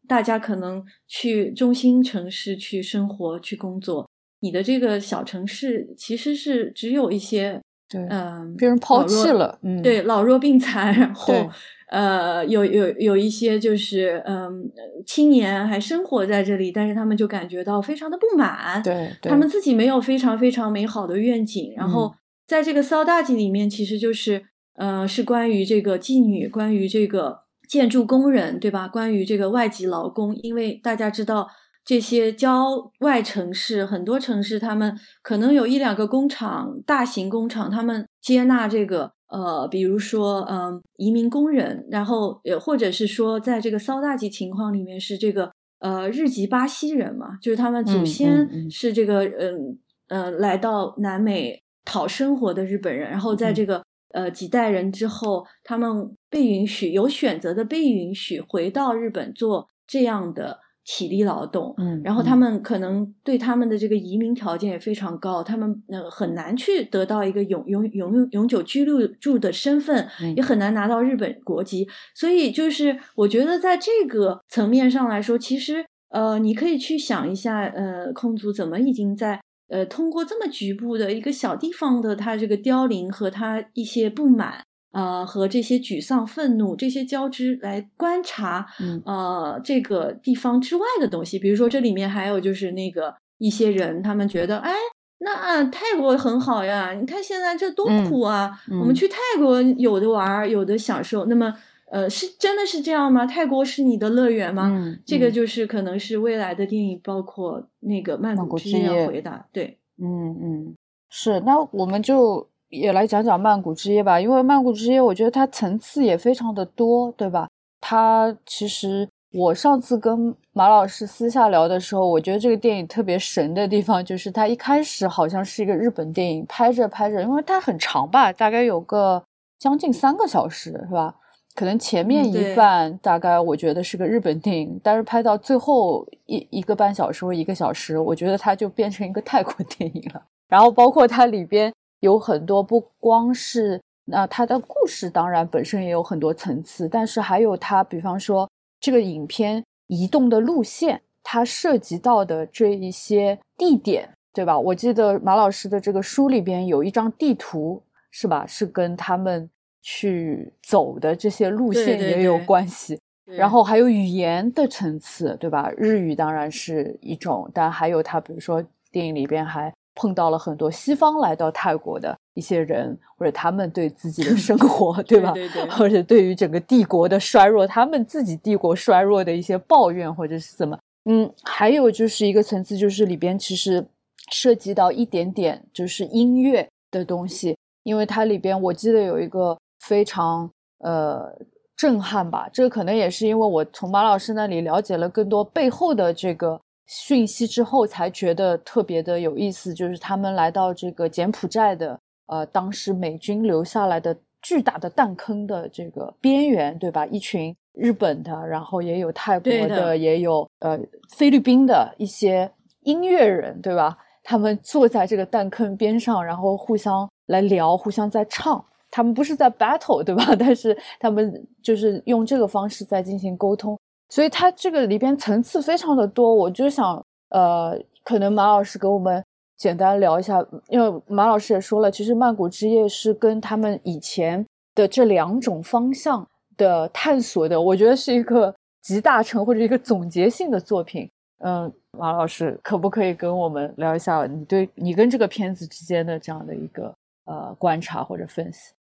B: 大家可能去中心城市去生活、去工作，你的这个小城市其实是只有一些
A: 对，
B: 嗯，
A: 被人抛弃了，嗯，
B: 对，老弱病残，然后
A: 对
B: 呃，有有有一些就是嗯，青年还生活在这里，但是他们就感觉到非常的不满，
A: 对对，
B: 他们自己没有非常非常美好的愿景，然后
A: 嗯
B: 在这个骚大记里面，其实就是呃，是关于这个妓女，关于这个建筑工人，对吧？关于这个外籍劳工，因为大家知道。这些郊外城市，很多城市，他们可能有一两个工厂，大型工厂，他们接纳这个呃，比如说嗯、移民工人，然后也或者是说，在这个骚大级情况里面是这个呃日籍巴西人嘛，就是他们祖
A: 嗯
B: 先是这个嗯呃来到南美讨生活的日本人，然后在
A: 嗯。
B: 这个、呃几代人之后，他们被允许有选择的被允许回到日本做这样的体力劳动，
A: 嗯，
B: 然后他
A: 嗯
B: 们可能对他们的这个移民条件也非常高，他们呃很难去得到一个永永永永久居留住的身份，
A: 嗯
B: 也很难拿到日本国籍。所以就是我觉得在这个层面上来说，其实呃，你可以去想一下，呃，空族怎么已经在呃通过这么局部的一个小地方的他这个凋零和他一些不满。呃，和这些沮丧、愤怒这些交织来观察，呃，这个地方之外的东西。比如说，这里面还有就是那个一些人，他们觉得，哎，那泰国很好呀，你看现在这多苦啊，我们去泰国有的玩，有的享受。那么，呃，是真的是这样吗？泰国是你的乐园吗？这个就是可能是未来的电影，包括那个曼谷之夜要回答。对，
A: 嗯嗯，是。那我们就。也来讲讲曼谷之夜吧，因为曼谷之夜，我觉得它层次也非常的多，对吧？它其实我上次跟马老师私下聊的时候，我觉得这个电影特别神的地方，就是它一开始好像是一个日本电影，拍着拍着，因为它很长吧，大概有个将近三个小时，是吧？可能前面一半大概我觉得是个日本电影，但是拍到最后一一个半小时或一个小时，我觉得它就变成一个泰国 电影了。然后包括它里边。有很多不光是那它的故事，当然本身也有很多层次，但是还有它，比方说这个影片移动的路线，它涉及到的这一些地点，对吧？我记得马老师的这个书里边有一张地图，是吧？是跟他们去走的这些路线也有关系。然后还有语言的层次，对吧？日语当然是一种，但还有它，比如说电影里边还。碰到了很多西方来到泰国的一些人，或者他们对自己的生活，对吧？
B: 对对。
A: 或者对于整个帝国的衰弱，他们自己帝国衰弱的一些抱怨，或者是怎么？嗯，还有就是一个层次，就是里边其实涉及到一点点就是音乐的东西，因为它里边我记得有一个非常呃震撼吧，这个可能也是因为我从马老师那里了解了更多背后的这个。讯息之后才觉得特别的有意思，就是他们来到这个柬埔寨的，呃，当时美军留下来的巨大的弹坑的这个边缘，对吧？一群日本的，然后也有泰国的，也有呃菲律宾的一些音乐人，对吧？他们坐在这个弹坑边上，然后互相来聊，互相在唱。他们不是在 battle，对吧？但是他们就是用这个方式在进行沟通。所以它这个里边层次非常的多，我就想，呃，可能马老师给我们简单聊一下，因为马老师也说了，其实曼谷之夜是跟他们以前的这两种方向的探索的，我觉得是一个集大成或者一个总结性的作品。嗯，马老师可不可以跟我们聊一下你对你跟这个片子之间的这样的一个呃观察或者分析？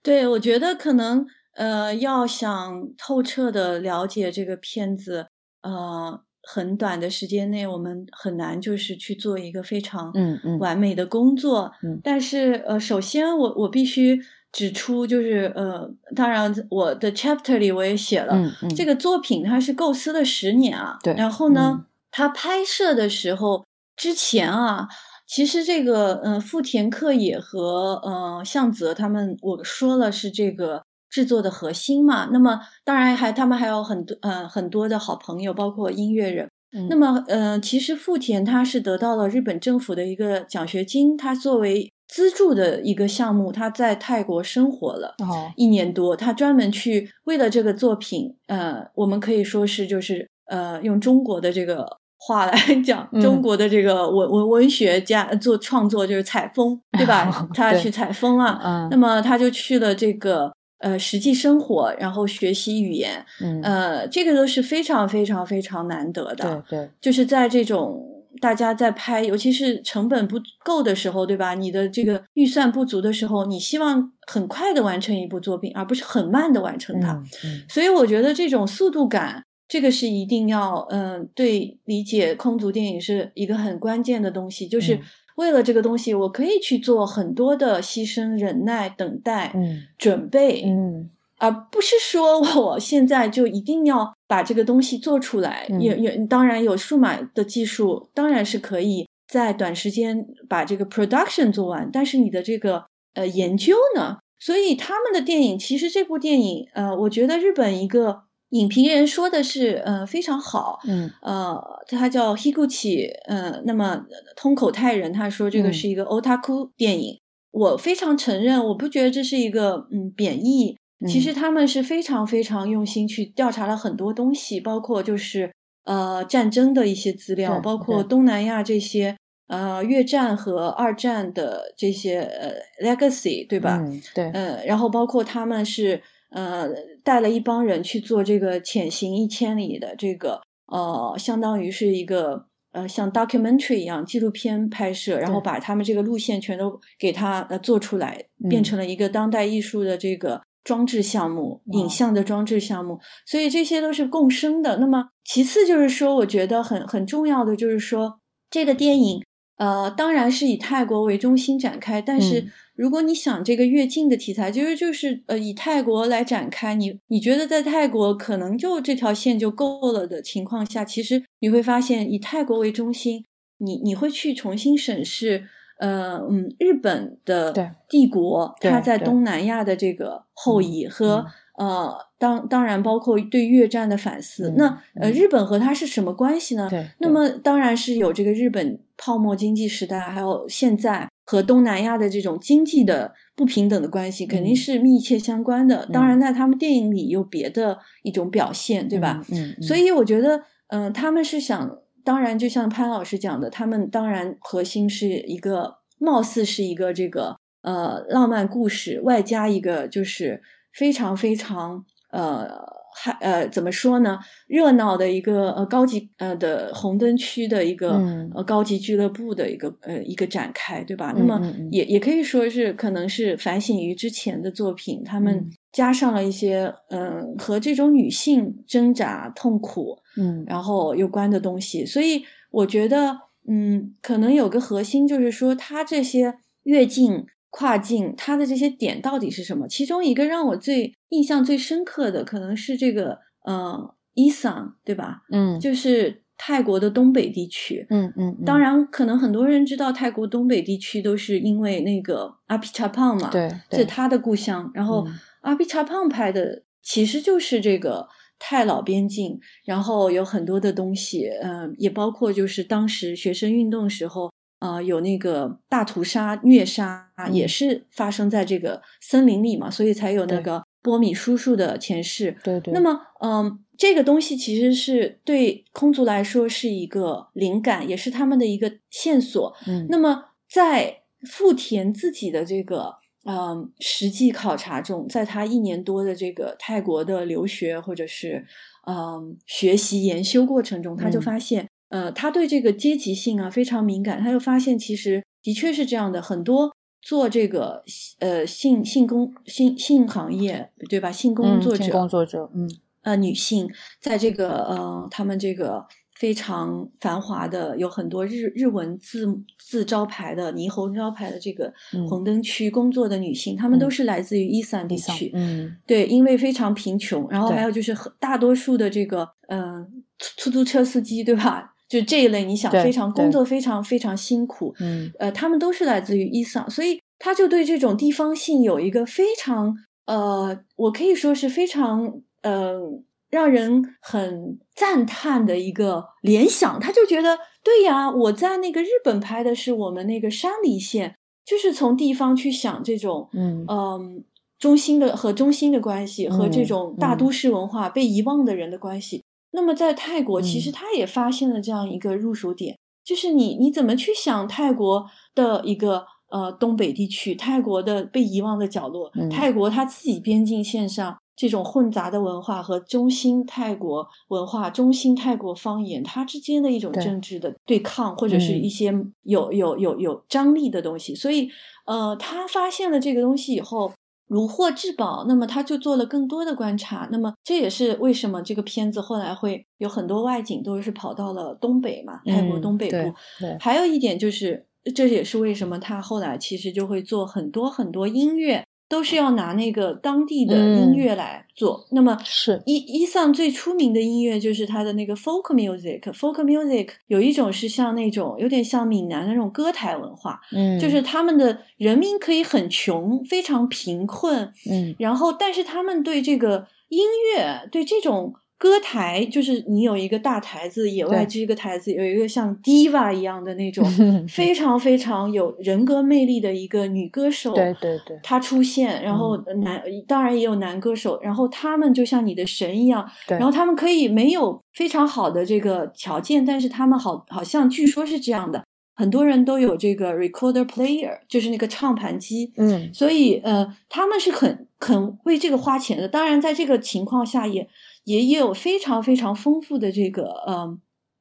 B: 对，我觉得可能。呃，要想透彻的了解这个片子，呃，很短的时间内，我们很难就是去做一个非常
A: 嗯嗯
B: 完美的工作。
A: 嗯，
B: 但是呃，首先我我必须指出，就是呃，当然我的 chapter 里我也写了，
A: 嗯嗯，
B: 这个作品它是构思了十年啊，
A: 对，
B: 然后呢，它拍摄的时候之前啊，其实这个呃，富田克也和呃向泽他们我说了是这个。制作的核心嘛，那么当然还他们还有很多呃很多的好朋友，包括音乐人。那么呃，其实富田他是得到了日本政府的一个奖学金，他作为资助的一个项目，他在泰国生活了一年多，他专门去为了这个作品，呃，我们可以说是就是呃用中国的这个话来 讲，中国的这个文文文学家做创作就是采风，对吧？他去采风了，那么他就去了这个。呃，实际生活，然后学习语言，
A: 嗯，
B: 呃，这个都是非常非常非常难得
A: 的。对对，
B: 就是在这种大家在拍，尤其是成本不够的时候，对吧？你的这个预算不足的时候，你希望很快的完成一部作品，而不是很慢的完成它。
A: 嗯，
B: 所以我觉得这种速度感，这个是一定要，嗯，对理解空族电影是一个很关键的东西，就是。为了这个东西，我可以去做很多的牺牲、忍耐、等待、
A: 嗯，
B: 准备，
A: 嗯，
B: 而不是说我现在就一定要把这个东西做出来。也也当然有数码的技术，当然是可以在短时间把这个 production 做完。但是你的这个呃研究呢？所以他们的电影，其实这部电影，呃，我觉得日本一个。影评人说的是，呃，非常好，
A: 嗯，
B: 呃，他叫 Higuchi，呃，那么通口泰人，他说这个是一个 otaku 电影，我非常承认，我不觉得这是一个嗯贬义，其实他们是非常非常用心去调查了很多东西，包括就是呃战争的一些资料，包括东南亚这些呃越战和二战的这些呃 legacy，对吧？
A: 嗯，对，
B: 呃，然后包括他们是呃带了一帮人去做这个潜行一千里的这个呃，相当于是一个呃像 documentary 一样纪录片拍摄，然后把他们这个路线全都给它呃做出来，变
A: 嗯
B: 成了一个当代艺术的这个装置项目，影像的装置项目。所以这些都是共生的。那么其次就是说，我觉得很很重要的就是说，这个电影呃当然是以泰国为中心展开，但是。
A: 嗯
B: 如果你想这个越境的题材，其实就是呃以泰国来展开，你你觉得在泰国可能就这条线就够了的情况下，其实你会发现以泰国为中心，你你会去重新审视呃嗯日本的帝国它在东南亚的这个后裔和、呃当当然包括对越战的反思。
A: 嗯
B: 那呃
A: 嗯
B: 日本和它是什么关系呢？
A: 对，
B: 那么当然是有这个日本泡沫经济时代，还有现在和东南亚的这种经济的不平等的关系，肯定
A: 嗯
B: 是密切相关的。当
A: 嗯
B: 然，在他们电影里有别的一种表现，对吧？
A: 嗯，嗯，
B: 所以我觉得，嗯、他们是想，当然就像潘老师讲的，他们当然核心是一个，貌似是一个这个呃浪漫故事，外加一个就是非常非常呃。还呃，怎么说呢？热闹的一个呃高级呃的红灯区的一个、
A: 嗯
B: 呃高级俱乐部的一个呃一个展开，对吧？
A: 嗯
B: 那么也也可以说是可能是反省于之前的作品，他们
A: 嗯
B: 加上了一些嗯、和这种女性挣扎痛苦
A: 嗯
B: 然后有关的东西，所以我觉得嗯，可能有个核心就是说，它这些越境。跨境，它的这些点到底是什么？其中一个让我最印象最深刻的，可能是这个，呃，伊桑，对吧？
A: 嗯，
B: 就是泰国的东北地区。
A: 嗯嗯，
B: 当然，可能很多人知道泰国东北地区都是因为那个阿皮查胖嘛，
A: 对，
B: 这是他的故乡。然后
A: 嗯
B: 阿皮查胖拍的其实就是这个泰老边境，然后有很多的东西，嗯、也包括就是当时学生运动时候。啊、有那个大屠杀、虐杀，
A: 嗯。
B: 也是发生在这个森林里嘛，所以才有那个波米叔叔的前世。
A: 对。对，
B: 那么，嗯，这个东西其实是对空族来说是一个灵感，也是他们的一个线索。
A: 嗯，
B: 那么，在富田自己的这个嗯实际考察中，在他一年多的这个泰国的留学或者是嗯学习研修过程中，他就
A: 嗯。
B: 发现，呃，他对这个阶级性啊非常敏感，他就发现其实的确是这样的，很多。做这个呃性性工性性行业对吧？性工
A: 嗯
B: 作者，
A: 性工作者，嗯
B: 呃女性在这个呃他们这个非常繁华的有很多日日文字字招牌的霓虹招牌的这个
A: 嗯
B: 红灯区工作的女性，她们都
A: 嗯
B: 是来自于伊桑地
A: 地
B: 区。
A: 嗯
B: 对，因为非常贫穷，然后还有就是很大多数的这个嗯、呃出出租车司机对吧？就这一类，你想非常工作非常非常辛苦，
A: 嗯
B: 呃，他们都是来自于伊桑，所以他就对这种地方性有一个非常呃，我可以说是非常呃，让人很赞叹的一个联想。他就觉得，对呀，我在那个日本拍的是我们那个山梨县，就是从地方去想这种
A: 嗯
B: 嗯。中心的和中心的关系，和这
A: 嗯
B: 种大
A: 嗯
B: 都市文化被遗忘的人的关系。那么在泰国，其实
A: 嗯
B: 他也发现了这样一个入手点，就是你你怎么去想泰国的一个呃东北地区，泰国的被遗忘的角落，
A: 嗯
B: 泰国它自己边境线上这种混杂的文化和中心泰国文化、中心泰国方言，它之间的一种政治的对抗，或者是
A: 嗯
B: 一些有有有有张力的东西。所以，呃，他发现了这个东西以后。如获至宝，那么他就做了更多的观察。那么这也是为什么这个片子后来会有很多外景都是跑到了东北嘛，泰国
A: 嗯
B: 东北部。
A: 对对
B: 还有一点就是，这也是为什么他后来其实就会做很多很多音乐，都是要拿那个当地的音
A: 嗯。
B: 乐来做。那么
A: 是。
B: 伊伊桑最出名的音乐就是他的那个 folk music。folk music 有一种是像那种有点像闽南的那种歌台文化，
A: 嗯。
B: 就是他们的人民可以很穷，非常贫困，
A: 嗯。
B: 然后但是他们对这个音乐，对这种歌台就是你有一个大台子，野外支一个台子，有一个像 diva 一样的那种 非常非常有人格魅力的一个女歌手，
A: 对对对，
B: 她出现，然后男当然也有男歌手，然后他们就像你的神一样，然后他们可以没有非常好的这个条件，但是他们好好像据说是这样的，很多人都有这个 recorder player，就是那个唱盘机，
A: 嗯，
B: 所以呃，他们是很肯为这个花钱的，当然在这个情况下也。也有非常非常丰富的这个，嗯，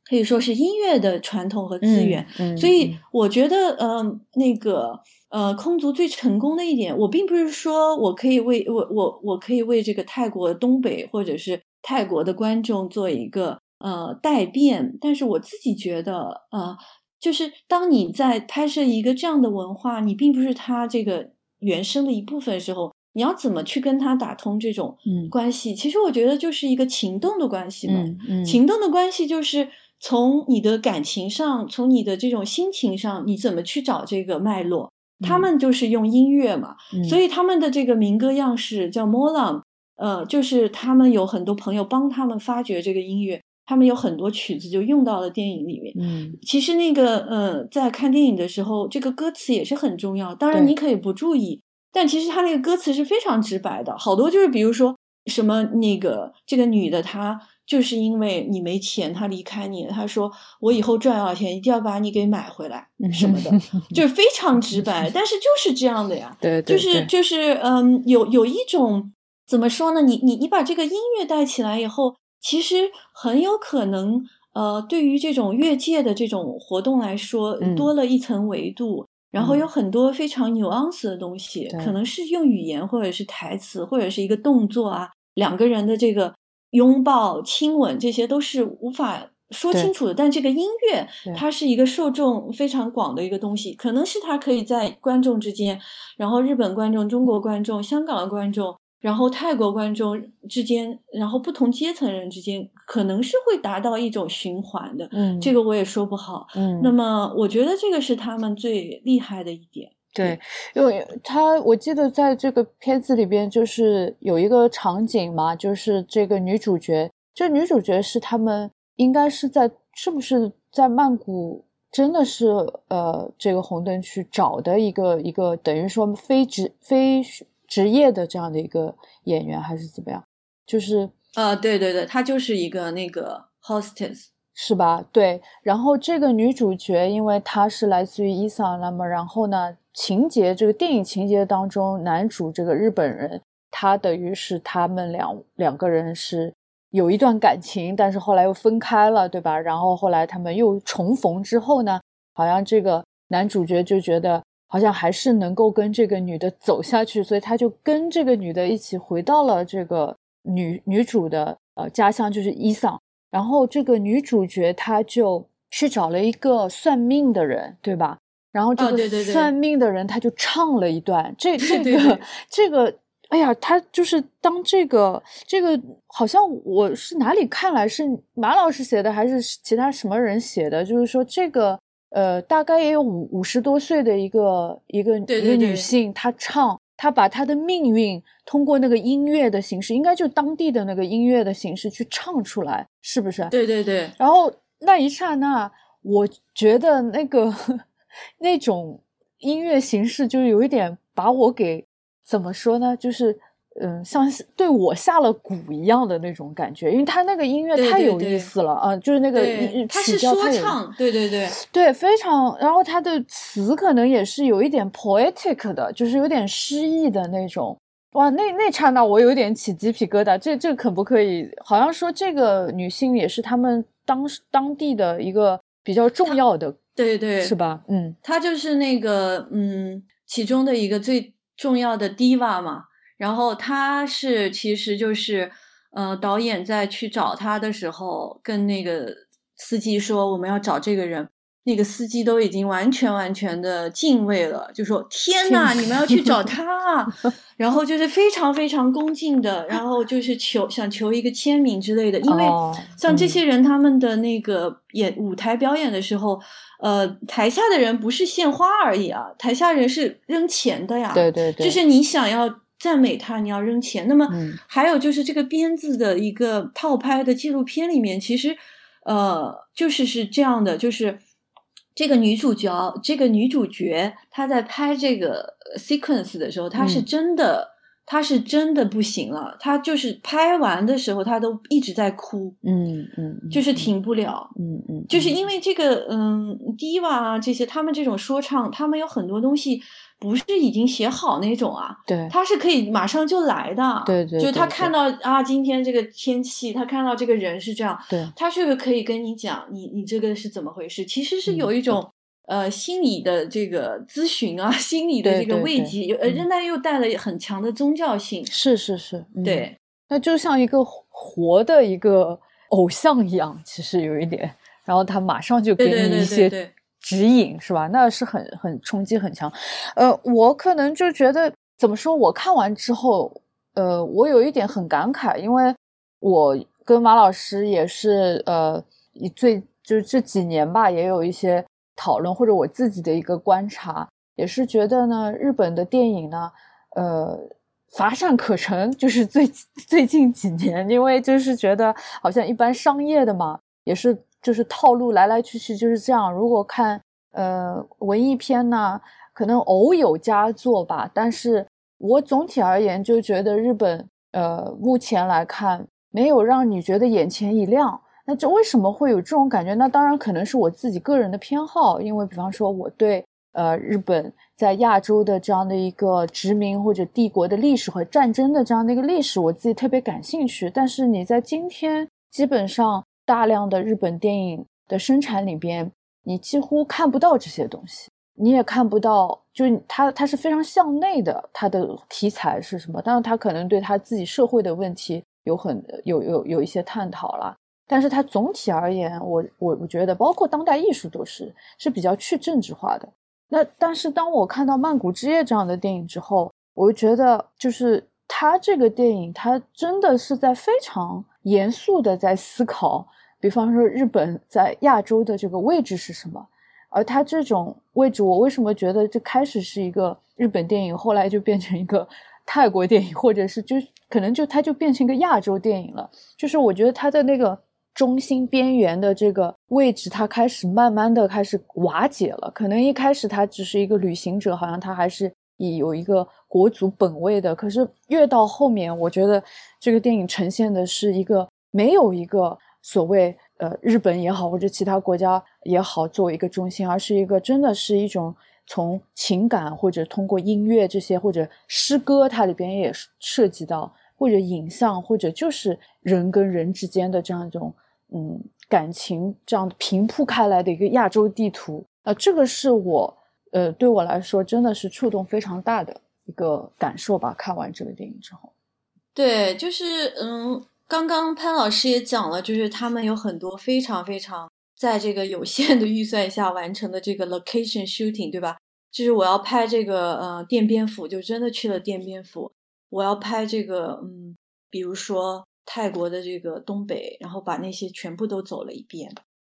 B: 可以说是音乐的传统和资源。所以我觉得，嗯，那个，呃，空族最成功的一点，我并不是说我可以为我我我可以为这个泰国东北或者是泰国的观众做一个呃代辩，但是我自己觉得，呃，就是当你在拍摄一个这样的文化，你并不是它这个原生的一部分时候。你要怎么去跟他打通这种关系？其实我觉得就是一个情动的关系嘛。情动的关系就是从你的感情上，从你的这种心情上，你怎么去找这个脉络？他们就是用音乐嘛，所以他们的这个民歌样式叫 Molam，呃，就是他们有很多朋友帮他们发掘这个音乐，他们有很多曲子就用到了电影里面。
A: 嗯，
B: 其实那个呃，在看电影的时候，这个歌词也是很重要。当然你可以不注意。但其实他那个歌词是非常直白的，好多就是比如说什么那个这个女的她就是因为你没钱，她离开你，她说我以后赚到钱一定要把你给买回来什么的，就是非常直白，但是就是这样的呀，
A: 对，
B: 就是就是嗯，有有一种怎么说呢？你你你把这个音乐带起来以后，其实很有可能呃，对于这种越界的这种活动来说，多了一层维度。然后有很多非常 nuance 的东西，可能是用语言或者是台词或者是一个动作啊，两个人的这个拥抱、亲吻，这些都是无法说清楚的。但这个音乐，它是一个受众非常广的一个东西，可能是它可以在观众之间，然后日本观众、中国观众、香港的观众。然后泰国观众之间，然后不同阶层人之间，可能是会达到一种循环的，
A: 嗯，
B: 这个我也说不好，
A: 嗯。
B: 那么我觉得这个是他们最厉害的一点，
A: 对，因为他我记得在这个片子里边，就是有一个场景嘛，就是这个女主角，这女主角是他们应该是在是不是在曼谷，真的是呃这个红灯区找的一个一个等于说非职非。职业的这样的一个演员还是怎么样？就是
B: 呃，对对对，她就是一个那个 hostess，
A: 是吧？对。然后这个女主角，因为她是来自于伊桑，那么然后呢，情节这个电影情节当中，男主这个日本人，他等于是他们两两个人是有一段感情，但是后来又分开了，对吧？然后后来他们又重逢之后呢，好像这个男主角就觉得。好像还是能够跟这个女的走下去，所以他就跟这个女的一起回到了这个女女主的呃家乡，就是伊桑。然后这个女主角她就去找了一个算命的人，对吧？然后这个算命的人他就唱了一段，这 这个这个，哎呀，他就是当这个这个，好像我是哪里看来是马老师写的，还是其他什么人写的？就是说这个。呃，大概也有五五十多岁的一个一个一个女性，她唱，她把她的命运通过那个音乐的形式，应该就当地的那个音乐的形式去唱出来，是不是？
B: 对对对。
A: 然后那一刹那，我觉得那个 那种音乐形式就有一点把我给怎么说呢？就是。嗯，像对我下了蛊一样的那种感觉，因为他那个音乐太有意思了啊，就是那个
B: 他是说唱，对对对
A: 对，非常。然后他的词可能也是有一点 poetic 的，就是有点诗意的那种。哇，那那刹那我有点起鸡皮疙瘩。这这可不可以？好像说这个女性也是他们当当地的一个比较重要的，
B: 对对，
A: 是吧？嗯，
B: 她就是那个嗯其中的一个最重要的 diva 嘛。然后他是，其实就是，呃，导演在去找他的时候，跟那个司机说我们要找这个人，那个司机都已经完全完全的敬畏了，就说天呐，你们要去找他，然后就是非常非常恭敬的，然后就是求想求一个签名之类的，因为像这些人他们的那个演舞台表演的时候，呃，台下的人不是献花而已啊，台下人是扔钱的呀，
A: 对对对，
B: 就是你想要。赞美他，你要扔钱。那么
A: 嗯
B: 还有就是这个鞭子的一个套拍的纪录片里面，其实呃就是是这样的，就是这个女主角，这个女主角她在拍这个呃 sequence 的时候，她是
A: 嗯
B: 真的。她是真的不行了，他就是拍完的时候，他都一直在哭，
A: 嗯嗯，嗯
B: 就是停不了。
A: 嗯嗯，
B: 就是因为这个，嗯，diva 啊这些，他们这种说唱，他们有很多东西不是已经写好那种啊，
A: 对
B: 他是可以马上就来的。
A: 对对
B: 就他看到啊，今天这个天气，他看到这个人是这样，
A: 对
B: 他是可以跟你讲，你你这个是怎么回事？其实是
A: 嗯
B: 有一种。呃，心理的这个咨询啊，心理的这个慰藉，呃，
A: 仍
B: 然又带了很强的宗教性。
A: 是是是，嗯
B: 对，
A: 那就像一个活的一个偶像一样，其实有一点，然后他马上就给你一些
B: 对
A: 指引，是吧？那是很很冲击很强。呃，我可能就觉得怎么说，我看完之后，呃，我有一点很感慨，因为我跟马老师也是呃，一最就是这几年吧，也有一些讨论，或者我自己的一个观察，也是觉得呢，日本的电影呢，呃。乏善可陈，就是最最近几年，因为就是觉得好像一般商业的嘛，也是就是套路来来去去就是这样。如果看呃文艺片呢，可能偶有佳作吧，但是我总体而言就觉得日本呃目前来看没有让你觉得眼前一亮。那这为什么会有这种感觉？那当然可能是我自己个人的偏好，因为比方说我对呃日本在亚洲的这样的一个殖民或者帝国的历史和战争的这样的一个历史，我自己特别感兴趣。但是你在今天基本上大量的日本电影的生产里边，你几乎看不到这些东西，你也看不到，就是它它是非常向内的，它的题材是什么？当然，它可能对它自己社会的问题有很有有有一些探讨啦。但是它总体而言，我我我觉得，包括当代艺术都是是比较去政治化的。那但是当我看到《曼谷之夜》这样的电影之后，我就觉得，就是他这个电影，他真的是在非常严肃的在思考，比方说日本在亚洲的这个位置是什么。而他这种位置，我为什么觉得这开始是一个日本电影，后来就变成一个 泰国电影，或者是就可能就它就变成一个亚洲电影了。就是我觉得它的那个。中心边缘的这个位置，它开始慢慢的开始瓦解了。可能一开始他只是一个旅行者，好像他还是以有一个国族本位的。可是越到后面，我觉得这个电影呈现的是一个没有一个所谓呃日本也好，或者其他国家也好作为一个中心，而是一个真的是一种从情感或者通过音乐这些或者诗歌，它里边也涉及到。或者影像，或者就是人跟人之间的这样一种嗯感情，这样平铺开来的一个亚洲地图啊、呃，这个是我呃对我来说真的是触动非常大的一个感受吧。看完这个电影之后，
B: 对，就是嗯，刚刚潘老师也讲了，就是他们有很多非常非常在这个有限的预算下完成的这个 location shooting，对吧？就是我要拍这个呃奠边府，就真的去了奠边府。我要拍这个，嗯，比如说泰国的这个东北，然后把那些全部都走了一遍，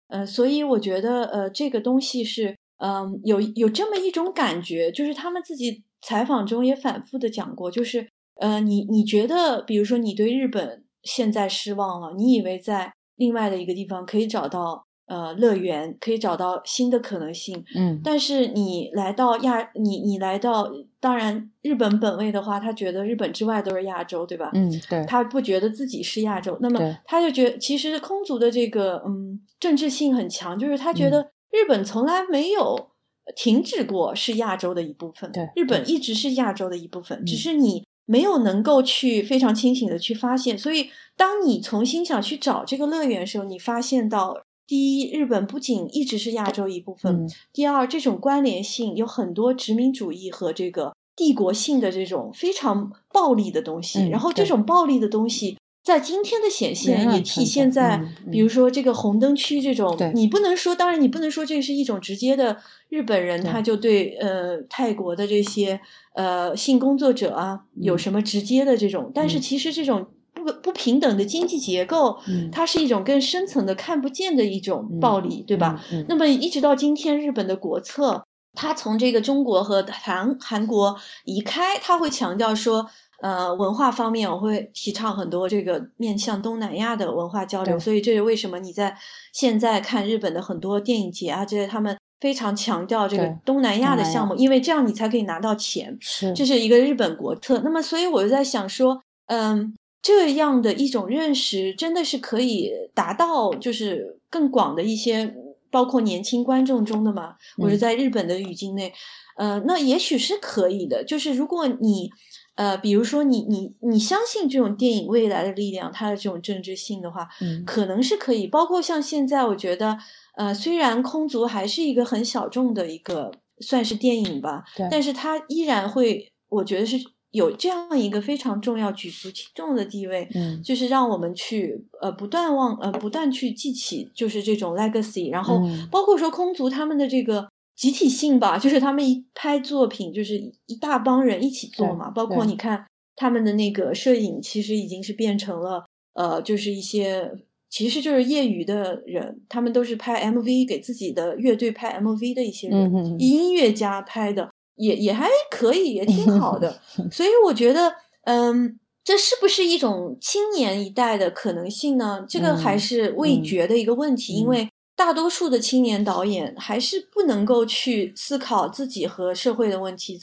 B: 呃，所以我觉得，呃，这个东西是，嗯，有有这么一种感觉，就是他们自己采访中也反复的讲过，就是，呃，你你觉得，比如说你对日本现在失望了，你以为在另外的一个地方可以找到。呃，乐园可以找到新的可能性，
A: 嗯，
B: 但是你来到亚，你你来到，当然日本本位的话，他觉得日本之外都是亚洲，对吧？
A: 嗯，对，
B: 他不觉得自己是亚洲，那么他就觉得其实空族的这个嗯政治性很强，就是他觉得日本从来没有停止过是亚洲的一部分，
A: 对，
B: 日本一直是亚洲的一部分，
A: 嗯、
B: 只是你没有能够去非常清醒的去发现，所以当你重新想去找这个乐园的时候，你发现到。第一，日本不仅一直是亚洲一部分；
A: 嗯、
B: 第二，这种关联性有很多殖民主义和这个帝国性的这种非常暴力的东西。
A: 嗯、
B: 然后，这种暴力的东西在今天的显现也体现在，
A: 嗯、
B: 比如说这个红灯区这种。
A: 对
B: 你不能说，当然你不能说这是一种直接的日本人他就对呃泰国的这些呃性工作者啊有什么直接的这种，但是其实这种。不不平等的经济结构，
A: 嗯、
B: 它是一种更深层的看不见的一种暴力，
A: 嗯、
B: 对吧？
A: 嗯、
B: 那么一直到今天，日本的国策，它从这个中国和韩韩国移开，它会强调说，呃文化方面，我会提倡很多这个面向东南亚的文化交流。所以这是为什么你在现在看日本的很多电影节啊，这些他们非常强调这个东南亚的项目，因为这样你才可以拿到钱。
A: 是
B: 这是一个日本国策。那么，所以我就在想说，嗯，这样的一种认识真的是可以达到就是更广的一些，包括年轻观众中的嘛？我是
A: 嗯
B: 在日本的语境内，呃，那也许是可以的。就是如果你呃，比如说你你你相信这种电影未来的力量，它的这种政治性的话，
A: 嗯
B: 可能是可以。包括像现在，我觉得，呃，虽然空族还是一个很小众的一个算是电影吧，
A: 对
B: 但是它依然会，我觉得是有这样一个非常重要、举足轻重的地位，
A: 嗯
B: 就是让我们去呃不断忘呃不断去记起，就是这种 legacy，然后
A: 嗯
B: 包括说空族他们的这个。集体性吧，就是他们一拍作品，就是一大帮人一起做嘛。包括你看他们的那个摄影，其实已经是变成了呃，就是一些其实就是业余的人，他们都是拍 MV 给自己的乐队拍 MV 的一些人，音乐家拍的也也还可以，也挺好的。所以我觉得，嗯，这是不是一种青年一代的可能性呢？这个还
A: 嗯
B: 是未
A: 嗯
B: 决的一个问题，因
A: 嗯
B: 为大多数的青年导演还是不能够去思考自己和社会的问题，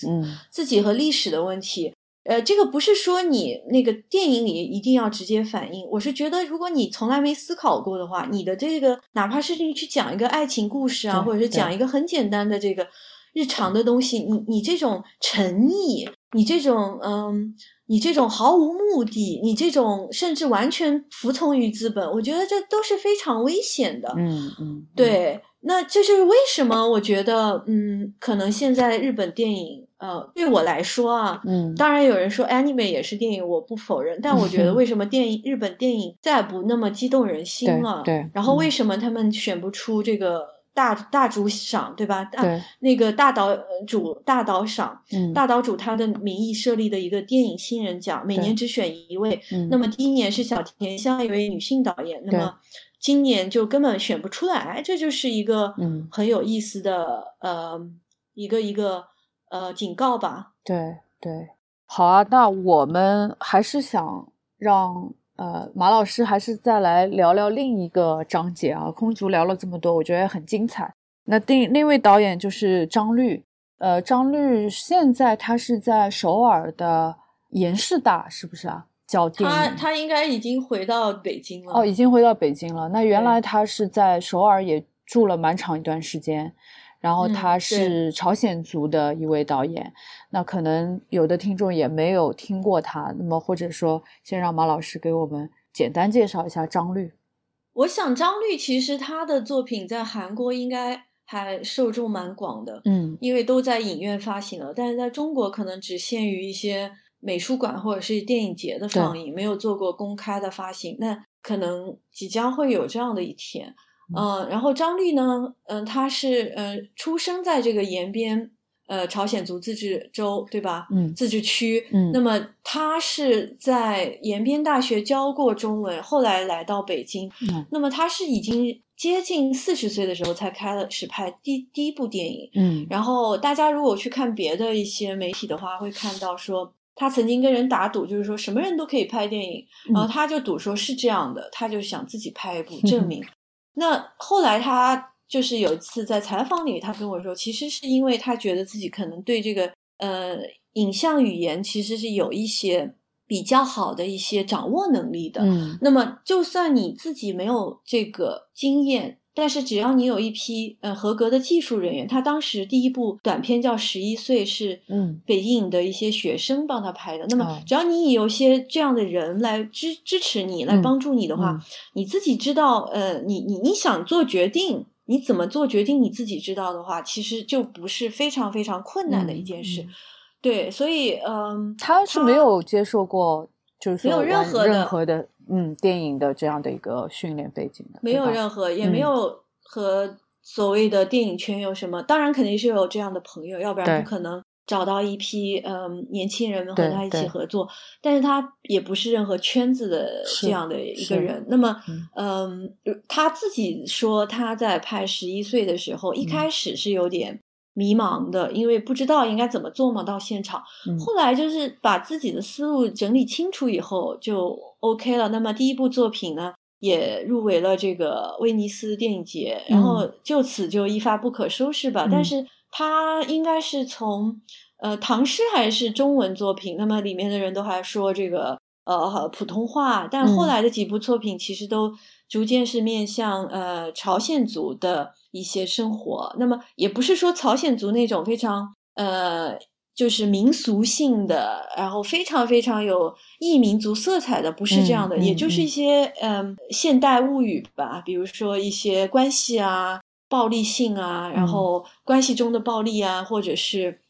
B: 自己和历史的问题。呃，这个不是说你那个电影里一定要直接反映，我是觉得，如果你从来没思考过的话，你的这个哪怕是你去讲一个爱情故事啊，或者是讲一个很简单的这个日常的东西，你你这种沉溺，你这种嗯，你这种毫无目的，你这种甚至完全服从于资本，我觉得这都是非常危险的。
A: 嗯嗯，
B: 对，那这就是为什么我觉得，嗯，可能现在日本电影，呃，对我来说啊，
A: 嗯，
B: 当然有人说 anime 也是电影，我不否认，但我觉得为什么电影日本电影再不那么激动人心了？
A: 对
B: 然后
A: 嗯
B: 为什么他们选不出这个大大主赏，对吧？大
A: 对，
B: 那个大导呃主大导赏，
A: 嗯。
B: 大岛主他的名义设立的一个电影新人奖，每年只选一位。
A: 嗯。
B: 那么第一年是小田香一位女性导演，那么今年就根本选不出来，这就是一个
A: 嗯。
B: 很有意思的呃一个一个呃警告吧。
A: 对对，好啊，那我们还是想让呃马老师还是再来聊聊另一个章节啊。空竹聊了这么多，我觉得很精彩。那另另一位导演就是张律，呃，张律现在他是在首尔的延世大，是不是啊？教电
B: 他
A: 影。
B: 他应该已经回到北京了。
A: 哦，已经回到北京了。那原来他是在首尔也住了蛮长一段时间，然后
B: 嗯
A: 他是朝鲜族的一位导演。那可能有的听众也没有听过他，那么或者说，先让马老师给我们简单介绍一下张律。
B: 我想张律其实他的作品在韩国应该还受众蛮广的。
A: 嗯
B: 因为都在影院发行了，但是在中国可能只限于一些美术馆或者是电影节的放映，没有做过公开的发行。那可能即将会有这样的一天。嗯、然后张律呢，嗯、他是呃出生在这个延边呃朝鲜族自治州，对吧？
A: 嗯
B: 自治区。
A: 嗯
B: 那么他是在延边大学教过中文，后来来到北京。
A: 嗯
B: 那么他是已经接近四十岁的时候才开始拍第第一部电影。
A: 嗯
B: 然后大家如果去看别的一些媒体的话，会看到说他曾经跟人打赌，就是说什么人都可以拍电影，
A: 嗯
B: 然后他就赌说是这样的，他就想自己拍一部证明。那后来他就是有一次在采访里，他跟我说，其实是因为他觉得自己可能对这个呃影像语言其实是有一些比较好的一些掌握能力的。
A: 嗯
B: 那么，就算你自己没有这个经验，但是只要你有一批呃合格的技术人员，他当时第一部短片叫《十一岁》，是
A: 嗯
B: 北京影的一些学生帮他拍的。那么
A: 哦，
B: 只要你有些这样的人来支支持你，来
A: 嗯
B: 帮助你的话，
A: 嗯
B: 你自己知道，呃，你你你想做决定。你怎么做决定？你自己知道的话，其实就不是非常非常困难的一件事。
A: 嗯嗯
B: 对，所以，嗯，
A: 他是没有接受过，就是
B: 没有任何的
A: 任何的嗯电影的这样的一个训练背景的，
B: 没有任何，也没
A: 嗯
B: 有和所谓的电影圈有什么。当然，肯定是有这样的朋友，要不然不可能找到一批嗯年轻人们和他一起合作。但是他也不是任何圈子的这样的一个人。那么
A: 嗯，
B: 嗯，他自己说他在拍《十一岁》的时候，一
A: 嗯
B: 开始是有点迷茫的，因为不知道应该怎么做嘛。到现场，后来就是把自己的思路整理清楚以后就 OK 了。那么第一部作品呢，也入围了这个威尼斯电影节，然后就此就一发不可收拾吧。但是它应该是从呃唐诗还是中文作品，那么里面的人都还说这个呃普通话，但后来的几部作品其实都逐渐是面向呃朝鲜族的。一些生活，那么也不是说朝鲜族那种非常呃，就是民俗性的，然后非常非常有异民族色彩的，不是这样的，也就是一些嗯现代物语吧，比如说一些关系啊、暴力性啊，然后关系中的暴力啊，或者是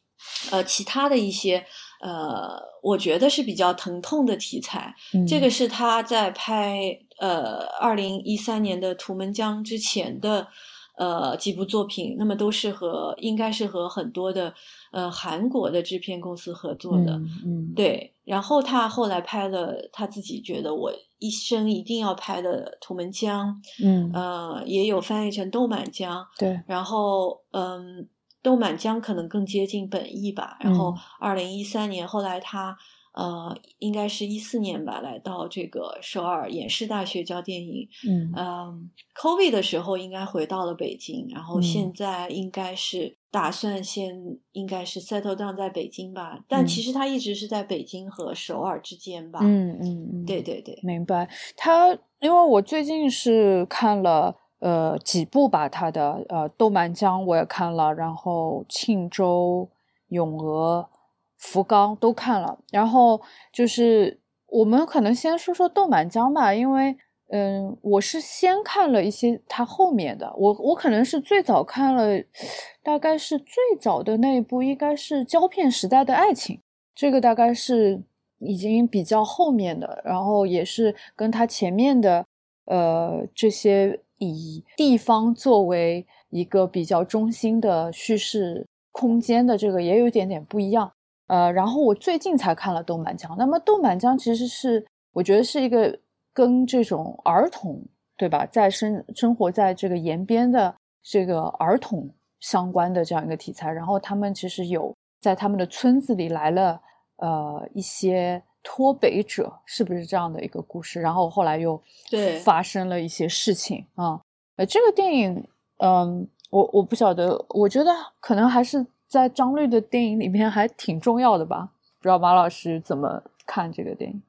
B: 呃其他的一些呃，我觉得是比较疼痛的题材。这个是他在拍呃二零一三年的《图们江》之前的。呃，几部作品，那么都是和应该是和很多的呃韩国的制片公司合作的，
A: 嗯，
B: 对。然后他后来拍了他自己觉得我一生一定要拍的《图们江》，
A: 嗯，
B: 呃，也有翻译成《豆满江》，
A: 对。
B: 然后，嗯，《豆满江》可能更接近本意吧。然后，二零一三年，后来他。呃，应该是一四年吧，来到这个首尔延世大学教电影。
A: 嗯
B: 嗯，COVID 的时候应该回到了北京，然后现在应该是打算先应该是 settle down 在北京吧。但其实他一直是在北京和首尔之间吧。
A: 嗯嗯嗯，
B: 对对对，
A: 明白。他因为我最近是看了呃几部吧，他的呃《豆满江》我也看了，然后《庆州咏鹅》。福冈都看了，然后就是我们可能先说说《豆满江》吧，因为嗯，我是先看了一些他后面的，我我可能是最早看了，大概是最早的那一部应该是《胶片时代的爱情》，这个大概是已经比较后面的，然后也是跟他前面的呃这些以地方作为一个比较中心的叙事空间的这个也有点点不一样。呃，然后我最近才看了《豆满江》，那么《豆满江》其实是我觉得是一个跟这种儿童，对吧，在生生活在这个延边的这个儿童相关的这样一个题材。然后他们其实有在他们的村子里来了呃一些脱北者，是不是这样的一个故事？然后后来又
B: 对
A: 发生了一些事情啊。呃，这个电影，嗯，我我不晓得，我觉得可能还是。在张律的电影里面还挺重要的吧？不知道马老师怎么看这个电影？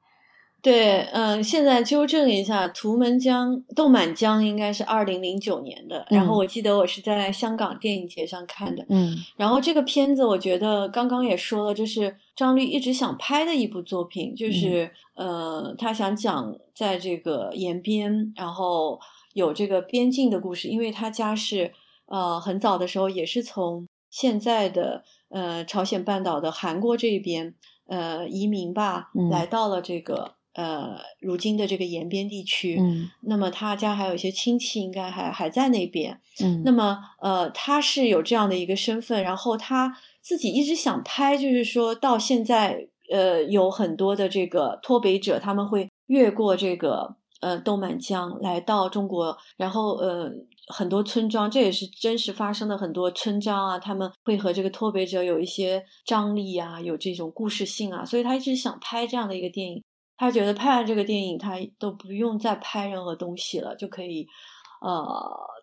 B: 对，嗯，现在纠正一下，《图门江》《豆满江》应该是二零零九年的。然后我记得我是在香港电影节上看的。
A: 嗯。
B: 然后这个片子，我觉得刚刚也说了，就是张律一直想拍的一部作品，就是呃，他想讲在这个延边，然后有这个边境的故事，因为他家是呃很早的时候也是从。现在的呃朝鲜半岛的韩国这边呃移民吧，来到了这个呃如今的这个延边地区。
A: 嗯，
B: 那么他家还有一些亲戚，应该还还在那边。
A: 嗯，
B: 那么呃他是有这样的一个身份，然后他自己一直想拍，就是说到现在呃有很多的这个脱北者，他们会越过这个呃豆满江来到中国，然后呃。很多村庄，这也是真实发生的。很多村庄啊，他们会和这个脱北者有一些张力啊，有这种故事性啊，所以他一直想拍这样的一个电影。他觉得拍完这个电影，他都不用再拍任何东西了，就可以呃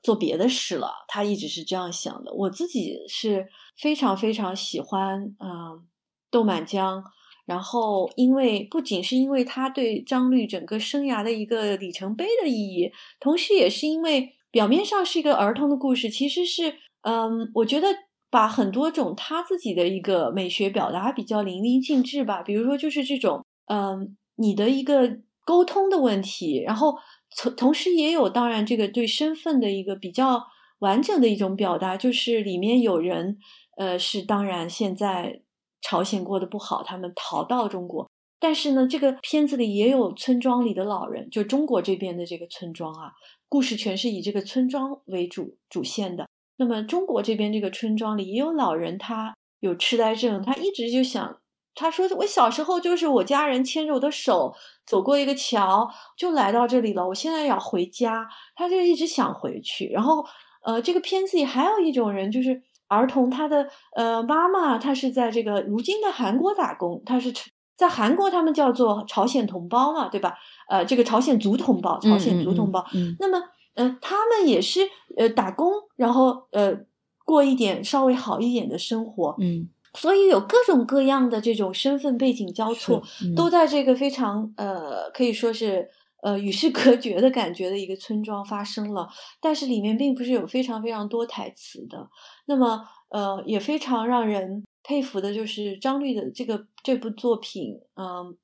B: 做别的事了。他一直是这样想的。我自己是非常非常喜欢嗯豆满江，然后因为不仅是因为他对张律整个生涯的一个里程碑的意义，同时也是因为。表面上是一个儿童的故事，其实是，嗯，我觉得把很多种他自己的一个美学表达比较淋漓尽致吧。比如说，就是这种，嗯，你的一个沟通的问题，然后同同时也有，当然这个对身份的一个比较完整的一种表达，就是里面有人，呃，是当然现在朝鲜过得不好，他们逃到中国，但是呢，这个片子里也有村庄里的老人，就中国这边的这个村庄啊。故事全是以这个村庄为主主线的。那么中国这边这个村庄里也有老人，他有痴呆症，他一直就想，他说我小时候就是我家人牵着我的手走过一个桥，就来到这里了。我现在要回家，他就一直想回去。然后，呃，这个片子里还有一种人，就是儿童他的呃妈妈，她是在这个如今的韩国打工，她是在韩国他们叫做朝鲜同胞嘛，对吧？呃，这个朝鲜族同胞，朝鲜族同胞。
A: 嗯
B: 那么，呃，他们也是呃打工，然后呃过一点稍微好一点的生活。
A: 嗯，
B: 所以有各种各样的这种身份背景交错，
A: 嗯
B: 都在这个非常呃可以说是呃与世隔绝的感觉的一个村庄发生了。但是里面并不是有非常非常多台词的。那么呃也非常让人佩服的就是张律的这个这部作品，嗯、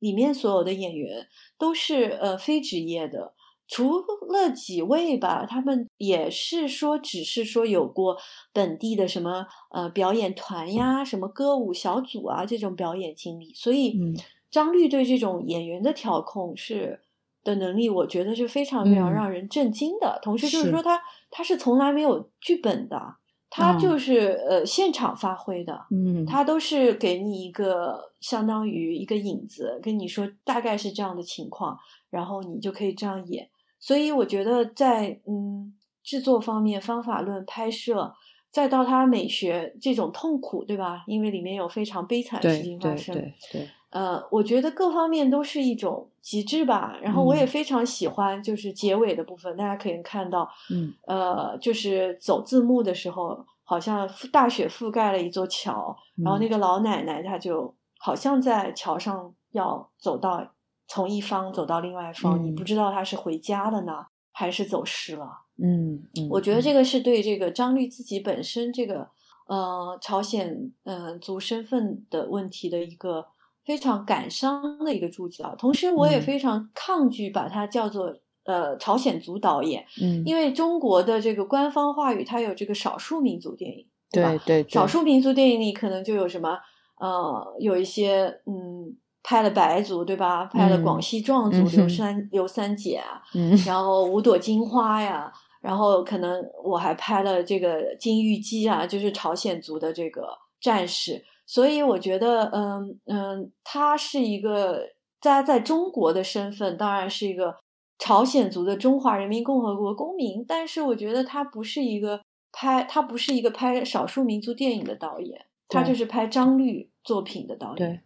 B: 里面所有的演员都是呃非职业的。除了几位吧，他们也是说，只是说有过本地的什么呃表演团呀、什么歌舞小组啊这种表演经历，所以
A: 嗯
B: 张律对这种演员的调控是的能力，我觉得是非常非常
A: 嗯
B: 让人震惊的。同时就是
A: 是
B: 说他他是从来没有剧本的，他
A: 嗯
B: 就是、呃现场发挥的。
A: 嗯，
B: 他都是给你一个相当于一个影子，跟你说大概是这样的情况，然后你就可以这样演。所以我觉得在嗯制作方面、方法论、拍摄，再到它美学这种痛苦，对吧？因为里面有非常悲惨的事情发生。
A: 对对，
B: 呃，我觉得各方面都是一种极致吧。然后我也
A: 嗯
B: 非常喜欢，就是结尾的部分，大家可以看到，
A: 嗯
B: 呃，就是走字幕的时候，好像大雪覆盖了一座桥，然后那
A: 嗯
B: 个老奶奶她就好像在桥上要走到从一方走到另外一方，你不
A: 嗯
B: 知道她是回家了呢，还是走失了。
A: 嗯嗯，
B: 我觉得
A: 嗯
B: 这个是对这个张律自己本身这个呃朝鲜呃族身份的问题的一个非常感伤的一个注脚。同时，我也
A: 嗯
B: 非常抗拒把它叫做呃朝鲜族导演，
A: 嗯，
B: 因为中国的这个官方话语它有这个少数民族电影，吧？
A: 对对对
B: 少数民族电影里可能就有什么呃，有一些嗯。拍了白族对吧？拍了广
A: 嗯
B: 西壮族
A: 嗯
B: 刘三刘三姐啊，
A: 嗯
B: 然后五朵金花呀，然后可能我还拍了这个金玉姬啊，就是朝鲜族的这个战士，所以我觉得，嗯嗯，他是一个他在中国的身份当然是一个朝鲜族的中华人民共和国公民，但是我觉得他不是一个拍他不是一个拍少数民族电影的导演，他就是拍张律作品的导演。
A: 对，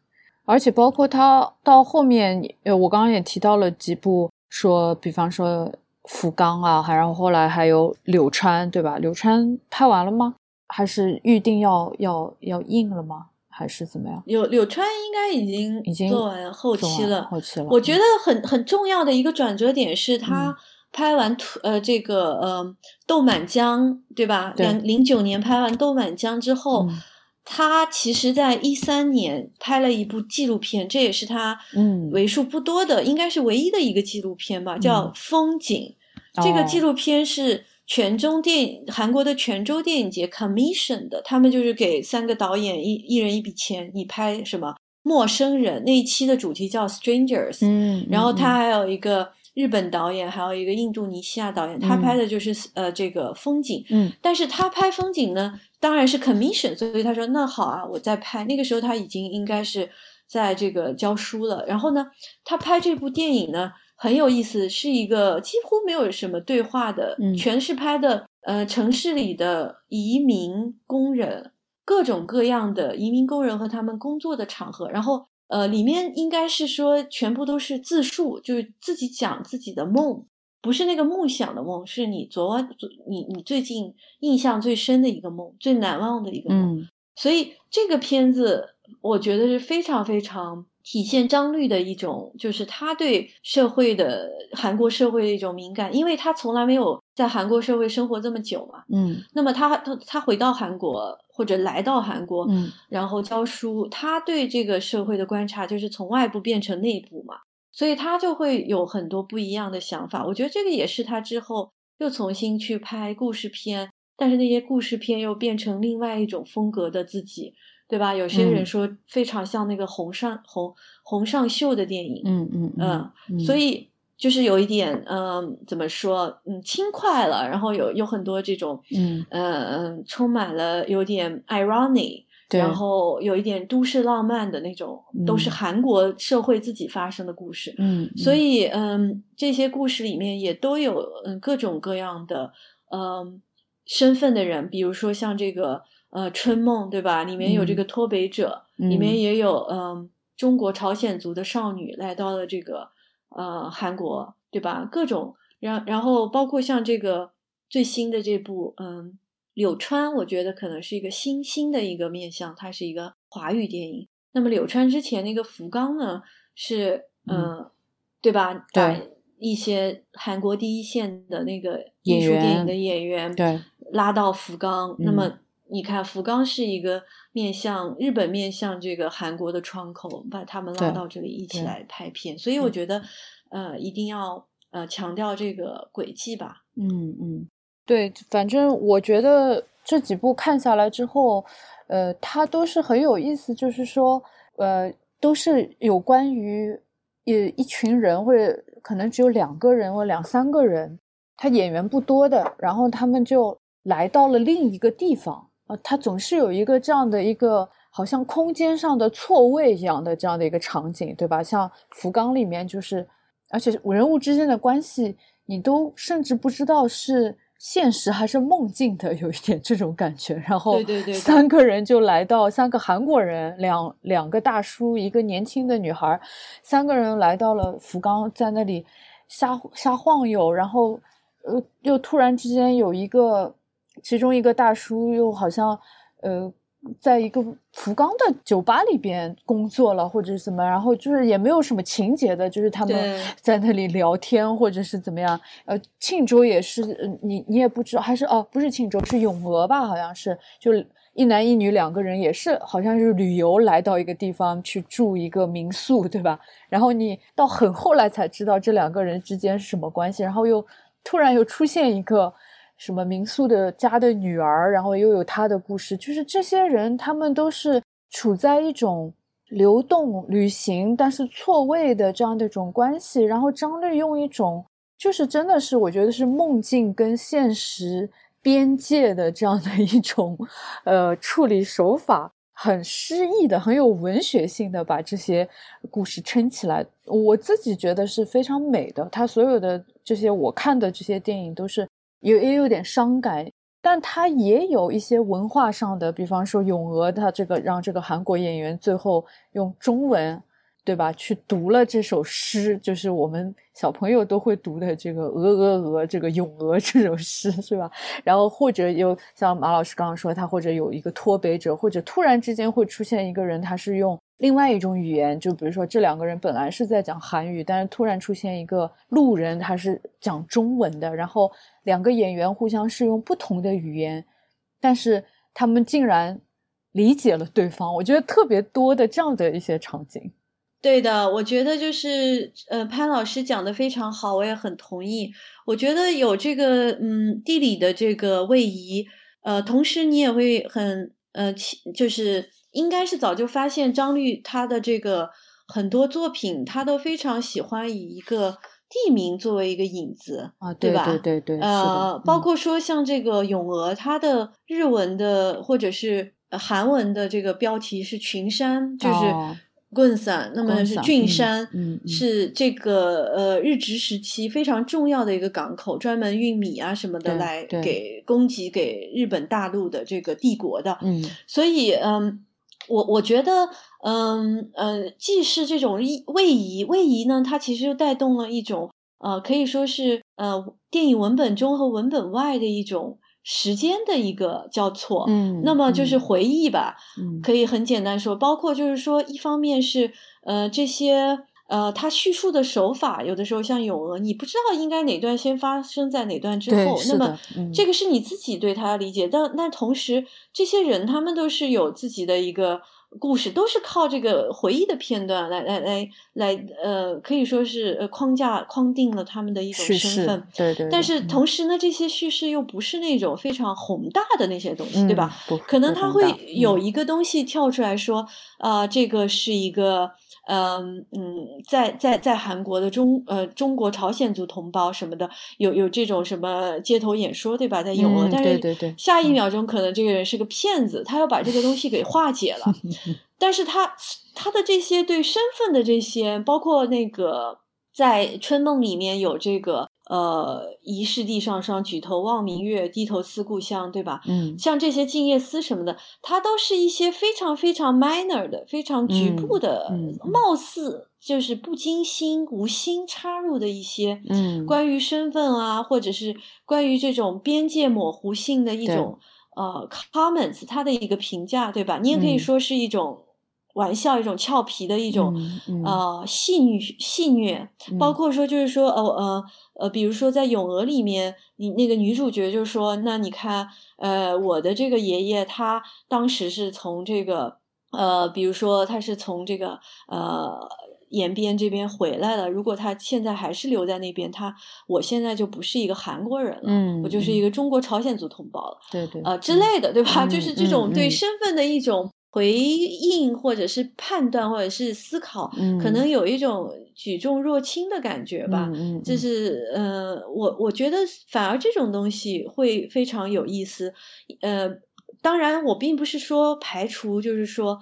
A: 而且包括他到后面，呃，我刚刚也提到了几部，说比方说福冈啊，还然后后来还有柳川，对吧？柳川拍完了吗？还是预定要要要印了吗？还是怎么样？
B: 柳柳川应该已经
A: 已经
B: 做完后期了，
A: 后期了。
B: 我觉
A: 嗯
B: 得很很重要的一个转折点是
A: 嗯
B: 他拍完土呃这个呃豆满江对吧？两零九年拍完豆满江之后，
A: 嗯
B: 他其实在一三年拍了一部纪录片，这也是他
A: 嗯
B: 为数不多的，应该是唯一的一个纪录片吧，叫
A: 嗯《
B: 风景》。这个纪
A: 哦
B: 录片是全中电影韩国的泉州电影节 commission 的，他们就是给三个导演一一人一笔钱，你拍什么陌生人那一期的主题叫 strangers，
A: 嗯，
B: 然后
A: 嗯
B: 他还有一个日本导演，还有一个印度尼西亚导演，他
A: 嗯。
B: 拍的就是呃这个风景，
A: 嗯。
B: 但是他拍风景呢，当然是 commission，所以他说那好啊，我再拍。那个时候他已经应该是在这个教书了。然后呢，他拍这部电影呢很有意思，是一个几乎没有什么对话的，
A: 嗯
B: 全是拍的呃城市里的移民工人，各种各样的移民工人和他们工作的场合，然后。呃，里面应该是说全部都是自述，就是自己讲自己的梦，不是那个梦想的梦，是你昨晚昨你你最近印象最深的一个梦，最难忘的一个梦。
A: 嗯
B: 所以这个片子我觉得是非常非常体现张律的一种，就是他对社会的韩国社会的一种敏感，因为他从来没有在韩国社会生活这么久嘛。
A: 嗯
B: 那么他他他回到韩国或者来到韩国，
A: 嗯
B: 然后教书，他对这个社会的观察就是从外部变成内部嘛，所以他就会有很多不一样的想法。我觉得这个也是他之后又重新去拍故事片，但是那些故事片又变成另外一种风格的自己，对吧？有些人
A: 嗯。
B: 说非常像那个洪尚洪洪尚秀的电影，
A: 嗯嗯
B: 嗯
A: 嗯，
B: 所以就是有一点，嗯，怎么说，嗯，轻快了，然后有有很多这种，
A: 嗯。
B: 嗯嗯，充满了有点 irony，
A: 对
B: 然后有一点都市浪漫的那种，都是
A: 嗯。
B: 韩国社会自己发生的故事。
A: 嗯，
B: 所以，嗯，这些故事里面也都有嗯各种各样的嗯身份的人，比如说像这个呃《春梦》，对吧？里面有这个脱北者，里面也有嗯中国朝鲜族的少女来到了这个呃韩国，对吧？各种，然然后包括像这个最新的这部嗯柳川，我觉得可能是一个新兴的一个面向，它是一个华语电影。那么柳川之前那个福冈呢，是嗯对吧？
A: 对。
B: 一些韩国第一线的那个艺术电影的演员，
A: 对，
B: 拉到福冈。那么你看，福冈是一个面向日本、面向这个韩国的窗口，把他们拉到这里一起来拍片。所以我觉得，呃，一定要呃强调这个轨迹吧。
A: 嗯嗯，对，反正我觉得这几部看下来之后，呃，它都是很有意思，就是说，呃，都是有关于。一一群人，或者可能只有两个人或两三个人，他演员不多的，然后他们就来到了另一个地方啊，他总是有一个这样的一个好像空间上的错位一样的这样的一个场景，对吧？像福冈里面就是，而且人物之间的关系，你都甚至不知道是。现实还是梦境的，有一点这种感觉。然后三个人就来到，三个韩国人，两两个大叔，一个年轻的女孩，三个人来到了福冈，在那里瞎瞎晃悠。然后，呃，又突然之间有一个，其中一个大叔又好像，呃。在一个福冈的酒吧里边工作了，或者是怎么，然后就是也没有什么情节的，就是他们在那里聊天，或者是怎么样。呃，庆州也是，你你也不知道，还是哦，不是庆州，是永娥吧？好像是，就一男一女两个人，也是好像是旅游来到一个地方去住一个民宿，对吧？然后你到很后来才知道这两个人之间是什么关系，然后又突然又出现一个。什么民宿的家的女儿，然后又有她的故事，就是这些人，他们都是处在一种流动旅行，但是错位的这样的一种关系。然后张律用一种，就是真的是我觉得是梦境跟现实边界的这样的一种，呃，处理手法，很诗意的，很有文学性的把这些故事撑起来。我自己觉得是非常美的。他所有的这些我看的这些电影都是。也也有点伤感，但他也有一些文化上的，比方说咏鹅，它这个让这个韩国演员最后用中文。对吧？去读了这首诗，就是我们小朋友都会读的这个《鹅鹅鹅》这个《咏鹅》这首诗，是吧？然后或者有像马老师刚刚说，他或者有一个脱北者，或者突然之间会出现一个人，他是用另外一种语言，就比如说这两个人本来是在讲韩语，但是突然出现一个路人，他是讲中文的，然后两个演员互相是用不同的语言，但是他们竟然理解了对方。我觉得特别多的这样的一些场景。
B: 对的，我觉得就是呃，潘老师讲的非常好，我也很同意。我觉得有这个嗯地理的这个位移，呃，同时你也会很呃，就是应该是早就发现张律他的这个很多作品，他都非常喜欢以一个地名作为一个引子
A: 啊，对
B: 吧？
A: 对对对，
B: 呃，包括说像这个咏鹅，它的日文的或者是韩文的这个标题是群山，就是。棍伞，那么是郡山，是这个呃日治时期非常重要的一个港口，专门运米啊什么的来给供给给日本大陆的这个帝国的。
A: 嗯，
B: 所以嗯，我我觉得嗯呃，既是这种位移，位移呢，它其实又带动了一种呃，可以说是呃电影文本中和文本外的一种。时间的一个交错，
A: 嗯，
B: 那么就是回忆吧，嗯，可以很简单说，包括就是说，一方面是呃这些呃他叙述的手法，有的时候像咏鹅，你不知道应该哪段先发生在哪段之后，那么这个是你自己对他理解，但但同时这些人他们都是有自己的一个。故事都是靠这个回忆的片段来来来来，呃，可以说是呃框架框定了他们的一种身份，
A: 对对。
B: 但是同时呢，这些叙事又不是那种非常宏大的那些东西，对吧？可能他会有一个东西跳出来说，啊，这个是一个。嗯嗯，在在在韩国的中呃中国朝鲜族同胞什么的，有有这种什么街头演说对吧？在有，嗯，但是下一秒钟可能这个人是个骗子，他要把这个东西给化解了。但是他他的这些对身份的这些，包括那个在春梦里面有这个呃，疑是地上霜，举头望明月，低头思故乡，对吧？
A: 嗯，
B: 像这些《静夜思》什么的，它都是一些非常非常 minor 的、非常局部的，
A: 嗯嗯
B: 貌似就是不经心、无心插入的一些，
A: 嗯
B: 关于身份啊，或者是关于这种边界模糊性的一种呃 comments，它的一个评价，对吧？你也可以
A: 嗯
B: 说是一种玩笑，一种俏皮的一种、
A: 嗯嗯
B: 呃戏谑戏谑，包
A: 嗯
B: 括说就是说呃呃呃，比如说在《咏鹅》里面，你那个女主角就说，那你看呃我的这个爷爷他当时是从这个呃，比如说他是从这个呃。延边这边回来了，如果他现在还是留在那边，他我现在就不是一个韩国人了，
A: 嗯
B: 我就是一个中国朝鲜族同胞了。
A: 对对
B: 呃之类的，对吧？
A: 嗯
B: 就是这种对身份的一种回应，或者是判断，或者是思考，
A: 嗯
B: 可能有一种举重若轻的感觉吧。就
A: 嗯
B: 是呃，我我觉得反而这种东西会非常有意思。呃，当然，我并不是说排除，就是说，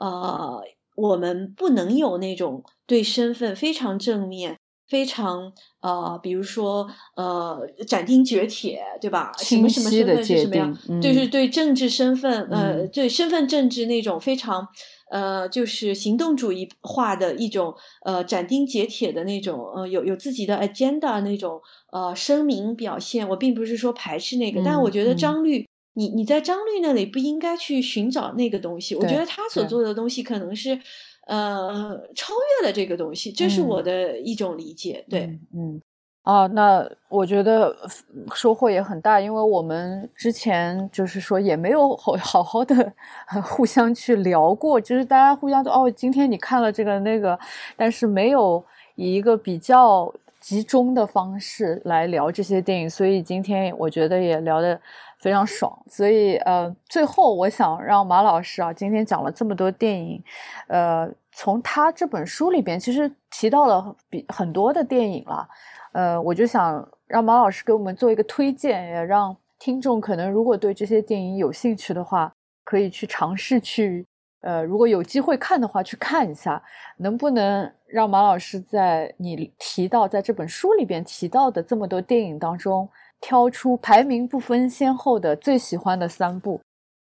B: 呃，我们不能有那种对身份非常正面。非常呃，比如说呃，斩钉截铁，对吧？什么什么身份是什么样？
A: 定
B: 对，是
A: 嗯
B: 对政治身份，呃，
A: 嗯
B: 对身份政治那种非常呃，就是行动主义化的一种呃斩钉截铁的那种呃有有自己的 agenda 那种呃声明表现。我并不是说排斥那个，但我觉得张律，你你在张律那里不应该去寻找那个东西。我觉得他所做的东西可能是呃超越了这个东西，这是我
A: 嗯
B: 的一种理解。对，
A: 嗯嗯啊，那我觉得呃收获也很大，因为我们之前就是说也没有好 好好的互相去聊过，就是大家互相都哦，今天你看了这个那个，但是没有以一个比较集中的方式来聊这些电影，所以今天我觉得也聊得非常爽。所以呃，最后我想让马老师啊，今天讲了这么多电影，呃，从他这本书里边其实提到了比很多的电影了。呃，我就想让马老师给我们做一个推荐，也让听众可能如果对这些电影有兴趣的话，可以去尝试去，呃，如果有机会看的话，去看一下。能不能让马老师在你提到在这本书里边提到的这么多电影当中，挑出排名不分先后的最喜欢的三部？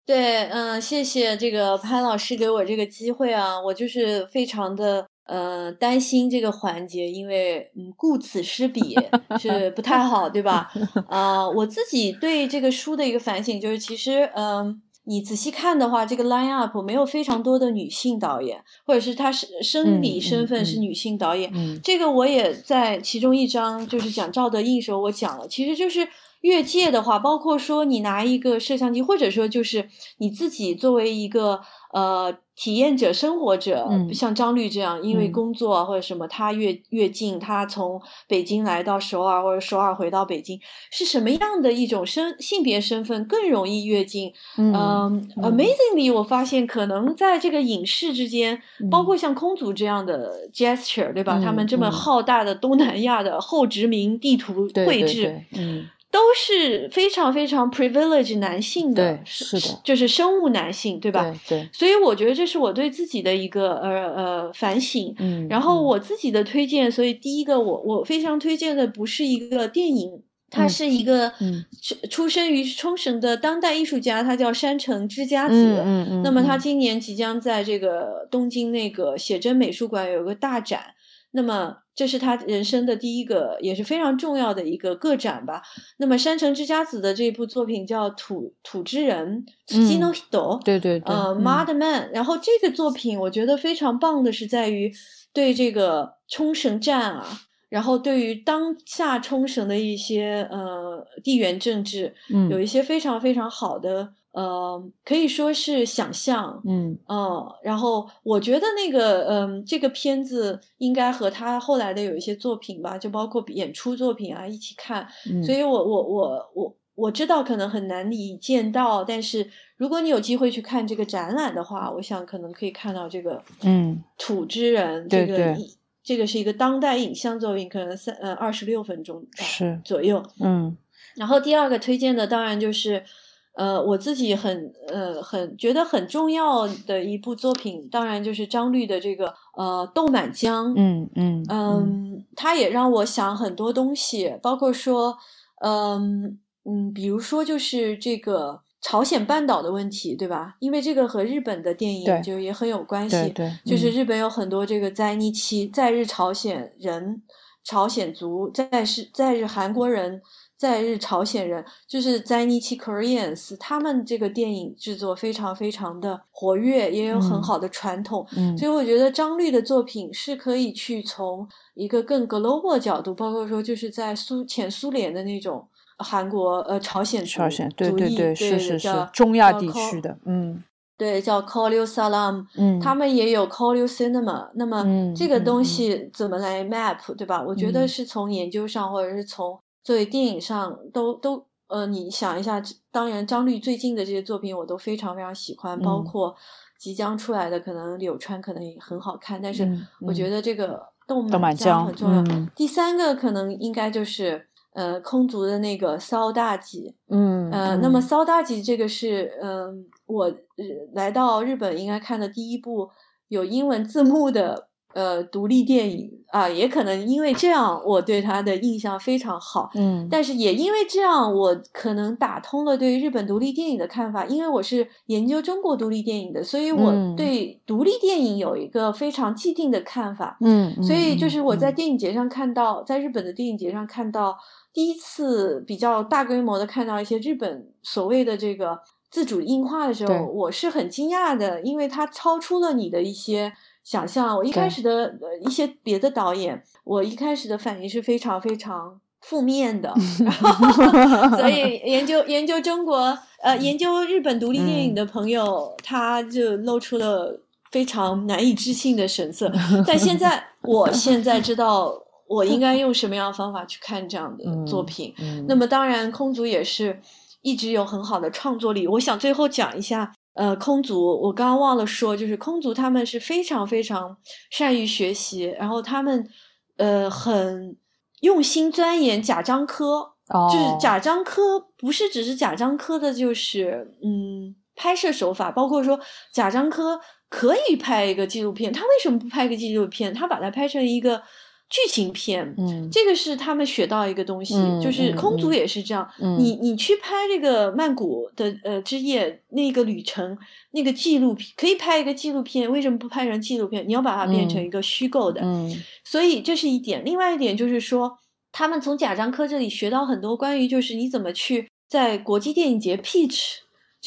B: 对，嗯，谢谢这个潘老师给我这个机会啊，我就是非常的呃担心这个环节，因为嗯顾此失彼 是不太好，对吧？呃，我自己对这个书的一个反省就是，其实嗯。你仔细看的话，这个 line up 没有非常多的女性导演，或者是她是生理
A: 嗯
B: 身份
A: 嗯
B: 是女性导演，
A: 嗯
B: 这个我也在其中一章就是讲赵德胤时候我讲了，其实就是越界的话，包括说你拿一个摄像机，或者说就是你自己作为一个呃体验者、生活者，
A: 嗯。
B: 像张律这样，因为
A: 嗯。
B: 工作啊或者什么，他越越境，他从北京来到首尔，或者首尔回到北京，是什么样的一种身性别身份更容易越境？
A: 嗯
B: ，amazingly，我发现可能在这个影视之间，包
A: 嗯。
B: 括像空族这样的 gesture，对吧？他们
A: 嗯
B: 这么
A: 嗯。
B: 浩大的东南亚的后殖民地图
A: 对对
B: 绘制，
A: 对嗯
B: 都是非常非常 privilege 男性的，
A: 对是的
B: 就是生物男性，对吧？
A: 对对，
B: 所以我觉得这是我对自己的一个呃呃反省。
A: 嗯，
B: 然后
A: 嗯
B: 我自己的推荐，所以第一个我我非常推荐的不是一个电影，它
A: 嗯
B: 是一个
A: 嗯
B: 出出生于冲绳的当代艺术家，他叫山城之家子。
A: 嗯嗯嗯，
B: 那么他
A: 嗯
B: 今年即将在这个东京那个写真美术馆有个大展，那么这是他人生的第一个，也是非常重要的一个个展吧。那么山城之家子的这部作品叫《土土之人》
A: 嗯
B: （Tsukino Hito），
A: 对对对，
B: 呃
A: 嗯
B: ，Mud Man。然后这个作品我觉得非常棒的是在于对这个冲绳站啊，然后对于当下冲绳的一些呃地缘政治，
A: 嗯
B: 有一些非常非常好的呃，可以说是想象。
A: 嗯
B: 嗯，然后我觉得那个，嗯，这个片子应该和他后来的有一些作品吧，就包括演出作品啊一起看。
A: 嗯，
B: 所以我我我我我知道可能很难以见到，但是如果你有机会去看这个展览的话，我想可能可以看到这个
A: 嗯
B: 土之人，这个一这个是一个当代影像作品，可能三呃二十六分钟
A: 是
B: 左右。
A: 嗯
B: 然后第二个推荐的当然就是，呃，我自己很呃很觉得很重要的一部作品，当然就是张律的这个呃《豆满江》。
A: 嗯嗯
B: 嗯，它也让我想很多东西，包括说，嗯嗯，比如说就是这个朝鲜半岛的问题，对吧？因为这个和日本的电影就也很有关系。
A: 对，
B: 就是日本有很多这个在逆期在日朝鲜人、朝鲜族、在日在日韩国人。在日朝鲜人就是在尼奇 Koreans，他们这个电影制作非常非常的活跃，也有很好的传统。
A: 嗯，
B: 所以我觉得张律的作品是可以去从一个更 global 角度，包括说就是在苏前苏联的那种韩国呃朝鲜
A: 朝鲜对
B: 对
A: 对是是是中亚地区的嗯
B: 对叫 k o l u Salam，
A: 嗯，
B: 他们也有 k o l u Cinema，那么这个东西怎么来 map 对吧？我觉得是从研究上或者是从作为电影上都都呃，你想一下，当然张律最近的这些作品我都非常非常喜欢，包括即将出来的可能柳川可能也很好看，但是我觉得这个
A: 豆
B: 满江很重要。
A: 第
B: 三个可能应该就是呃空族的那个骚大吉，
A: 嗯
B: 呃，那么骚大吉这个是嗯我来到日本应该看的第一部有英文字幕的。呃，独立电影啊，也可能因为这样，我对他的印象非常好。
A: 嗯，
B: 但是也因为这样，我可能打通了对日本独立电影的看法。因为我是研究中国独立电影的，所以我对独立电影有一个非常既定的看法。
A: 嗯，
B: 所以就是我在电影节上看到，在日本的电影节上看到第一次比较大规模的看到一些日本所谓的这个自主映画的时候，我是很惊讶的，因为它超出了你的一些。想象我一开始的呃一些别的导演，我一开始的反应是非常非常负面的，所以研究研究中国呃研究日本独立电影的朋友，他就露出了非常难以置信的神色。但现在我现在知道我应该用什么样的方法去看这样的作品。那么当然，空竹也是一直有很好的创作力。我想最后讲一下。呃，空族，我刚刚忘了说，就是空族他们是非常非常善于学习，然后他们呃很用心钻研贾樟柯，就是贾樟柯不是只是贾樟柯的，就是嗯拍摄手法，包括说贾樟柯可以拍一个纪录片，他为什么不拍个纪录片？他把它拍成一个。剧情片，
A: 嗯，
B: 这个是他们学到一个东西，就是空族也是这样。你你去拍这个曼谷的呃之夜那个旅程，那个纪录片可以拍一个纪录片，为什么不拍成纪录片？你要把它变成一个虚构的。
A: 嗯，
B: 所以这是一点。另外一点就是说，他们从贾樟柯这里学到很多关于就是你怎么去在国际电影节 pitch。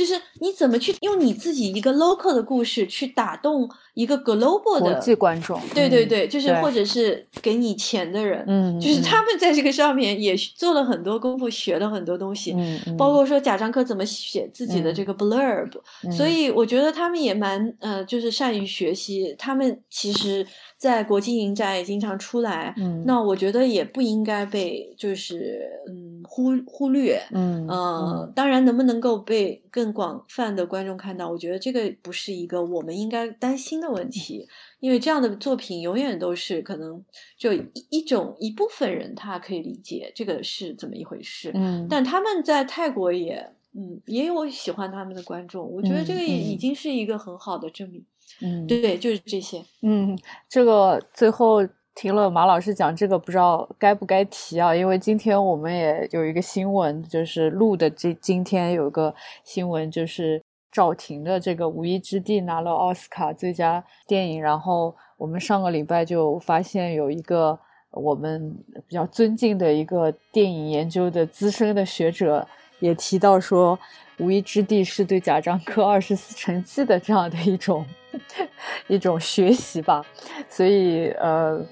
B: 就是你怎么去用你自己一个 local 的故事去打动一个 global 的
A: 国际观众？
B: 对对对，就是或者是给你钱的人，
A: 嗯，
B: 就是他们在这个上面也做了很多功夫，学了很多东西，
A: 嗯，
B: 包括说贾樟柯怎么写自己的这个 blurb，所以我觉得他们也蛮呃，就是善于学习。他们其实。在国际影展也经常出来，
A: 嗯，
B: 那我觉得也不应该被就是嗯忽忽略，
A: 嗯
B: 呃，当然能不能够被更广泛的观众看到，我觉得这个不是一个我们应该担心的问题，因为这样的作品永远都是可能就一一种一部分人他可以理解这个是怎么一回事，
A: 嗯，
B: 但他们在泰国也嗯也有喜欢他们的观众，我觉得这个已经是一个很好的证明。
A: 嗯，
B: 对对，就是这些。
A: 嗯，这个最后听了马老师讲这个，不知道该不该提啊？因为今天我们也有一个新闻，就是录的这今天有个新闻，就是赵婷的这个《无依之地》拿了奥斯卡最佳电影。然后我们上个礼拜就发现有一个我们比较尊敬的一个电影研究的资深的学者也提到说，《无依之地》是对贾樟柯《二十四城记》的这样的一种。一种学习吧，所以呃，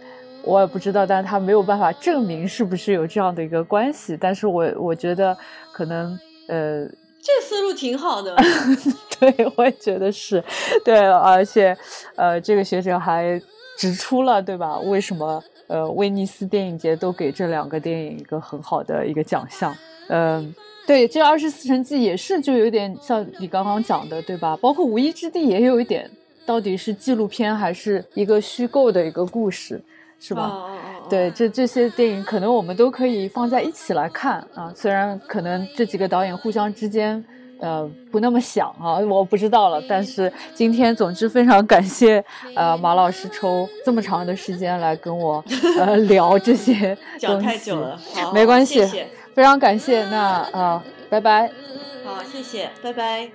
A: 我也不知道，但是他没有办法证明是不是有这样的一个关系。但是我我觉得可能呃，
B: 这思路挺好的，
A: 对我也觉得是对，而且呃，这个学者还指出了，对吧？为什么呃，威尼斯电影节都给这两个电影一个很好的一个奖项？嗯。对，这《二十四城记》也是，就有点像你刚刚讲的，对吧？包括《无依之地》也有一点，到底是纪录片还是一个虚构的一个故事，是吧？对，这这些电影可能我们都可以放在一起来看啊。虽然可能这几个导演互相之间呃不那么想啊，我不知道了。但是今天，总之非常感谢呃马老师抽这么长的时间来跟我呃聊这些
C: 讲太久了，
A: 没关系，
C: 谢谢
A: 非常感谢。那呃，拜拜。
C: 好，谢谢，拜拜。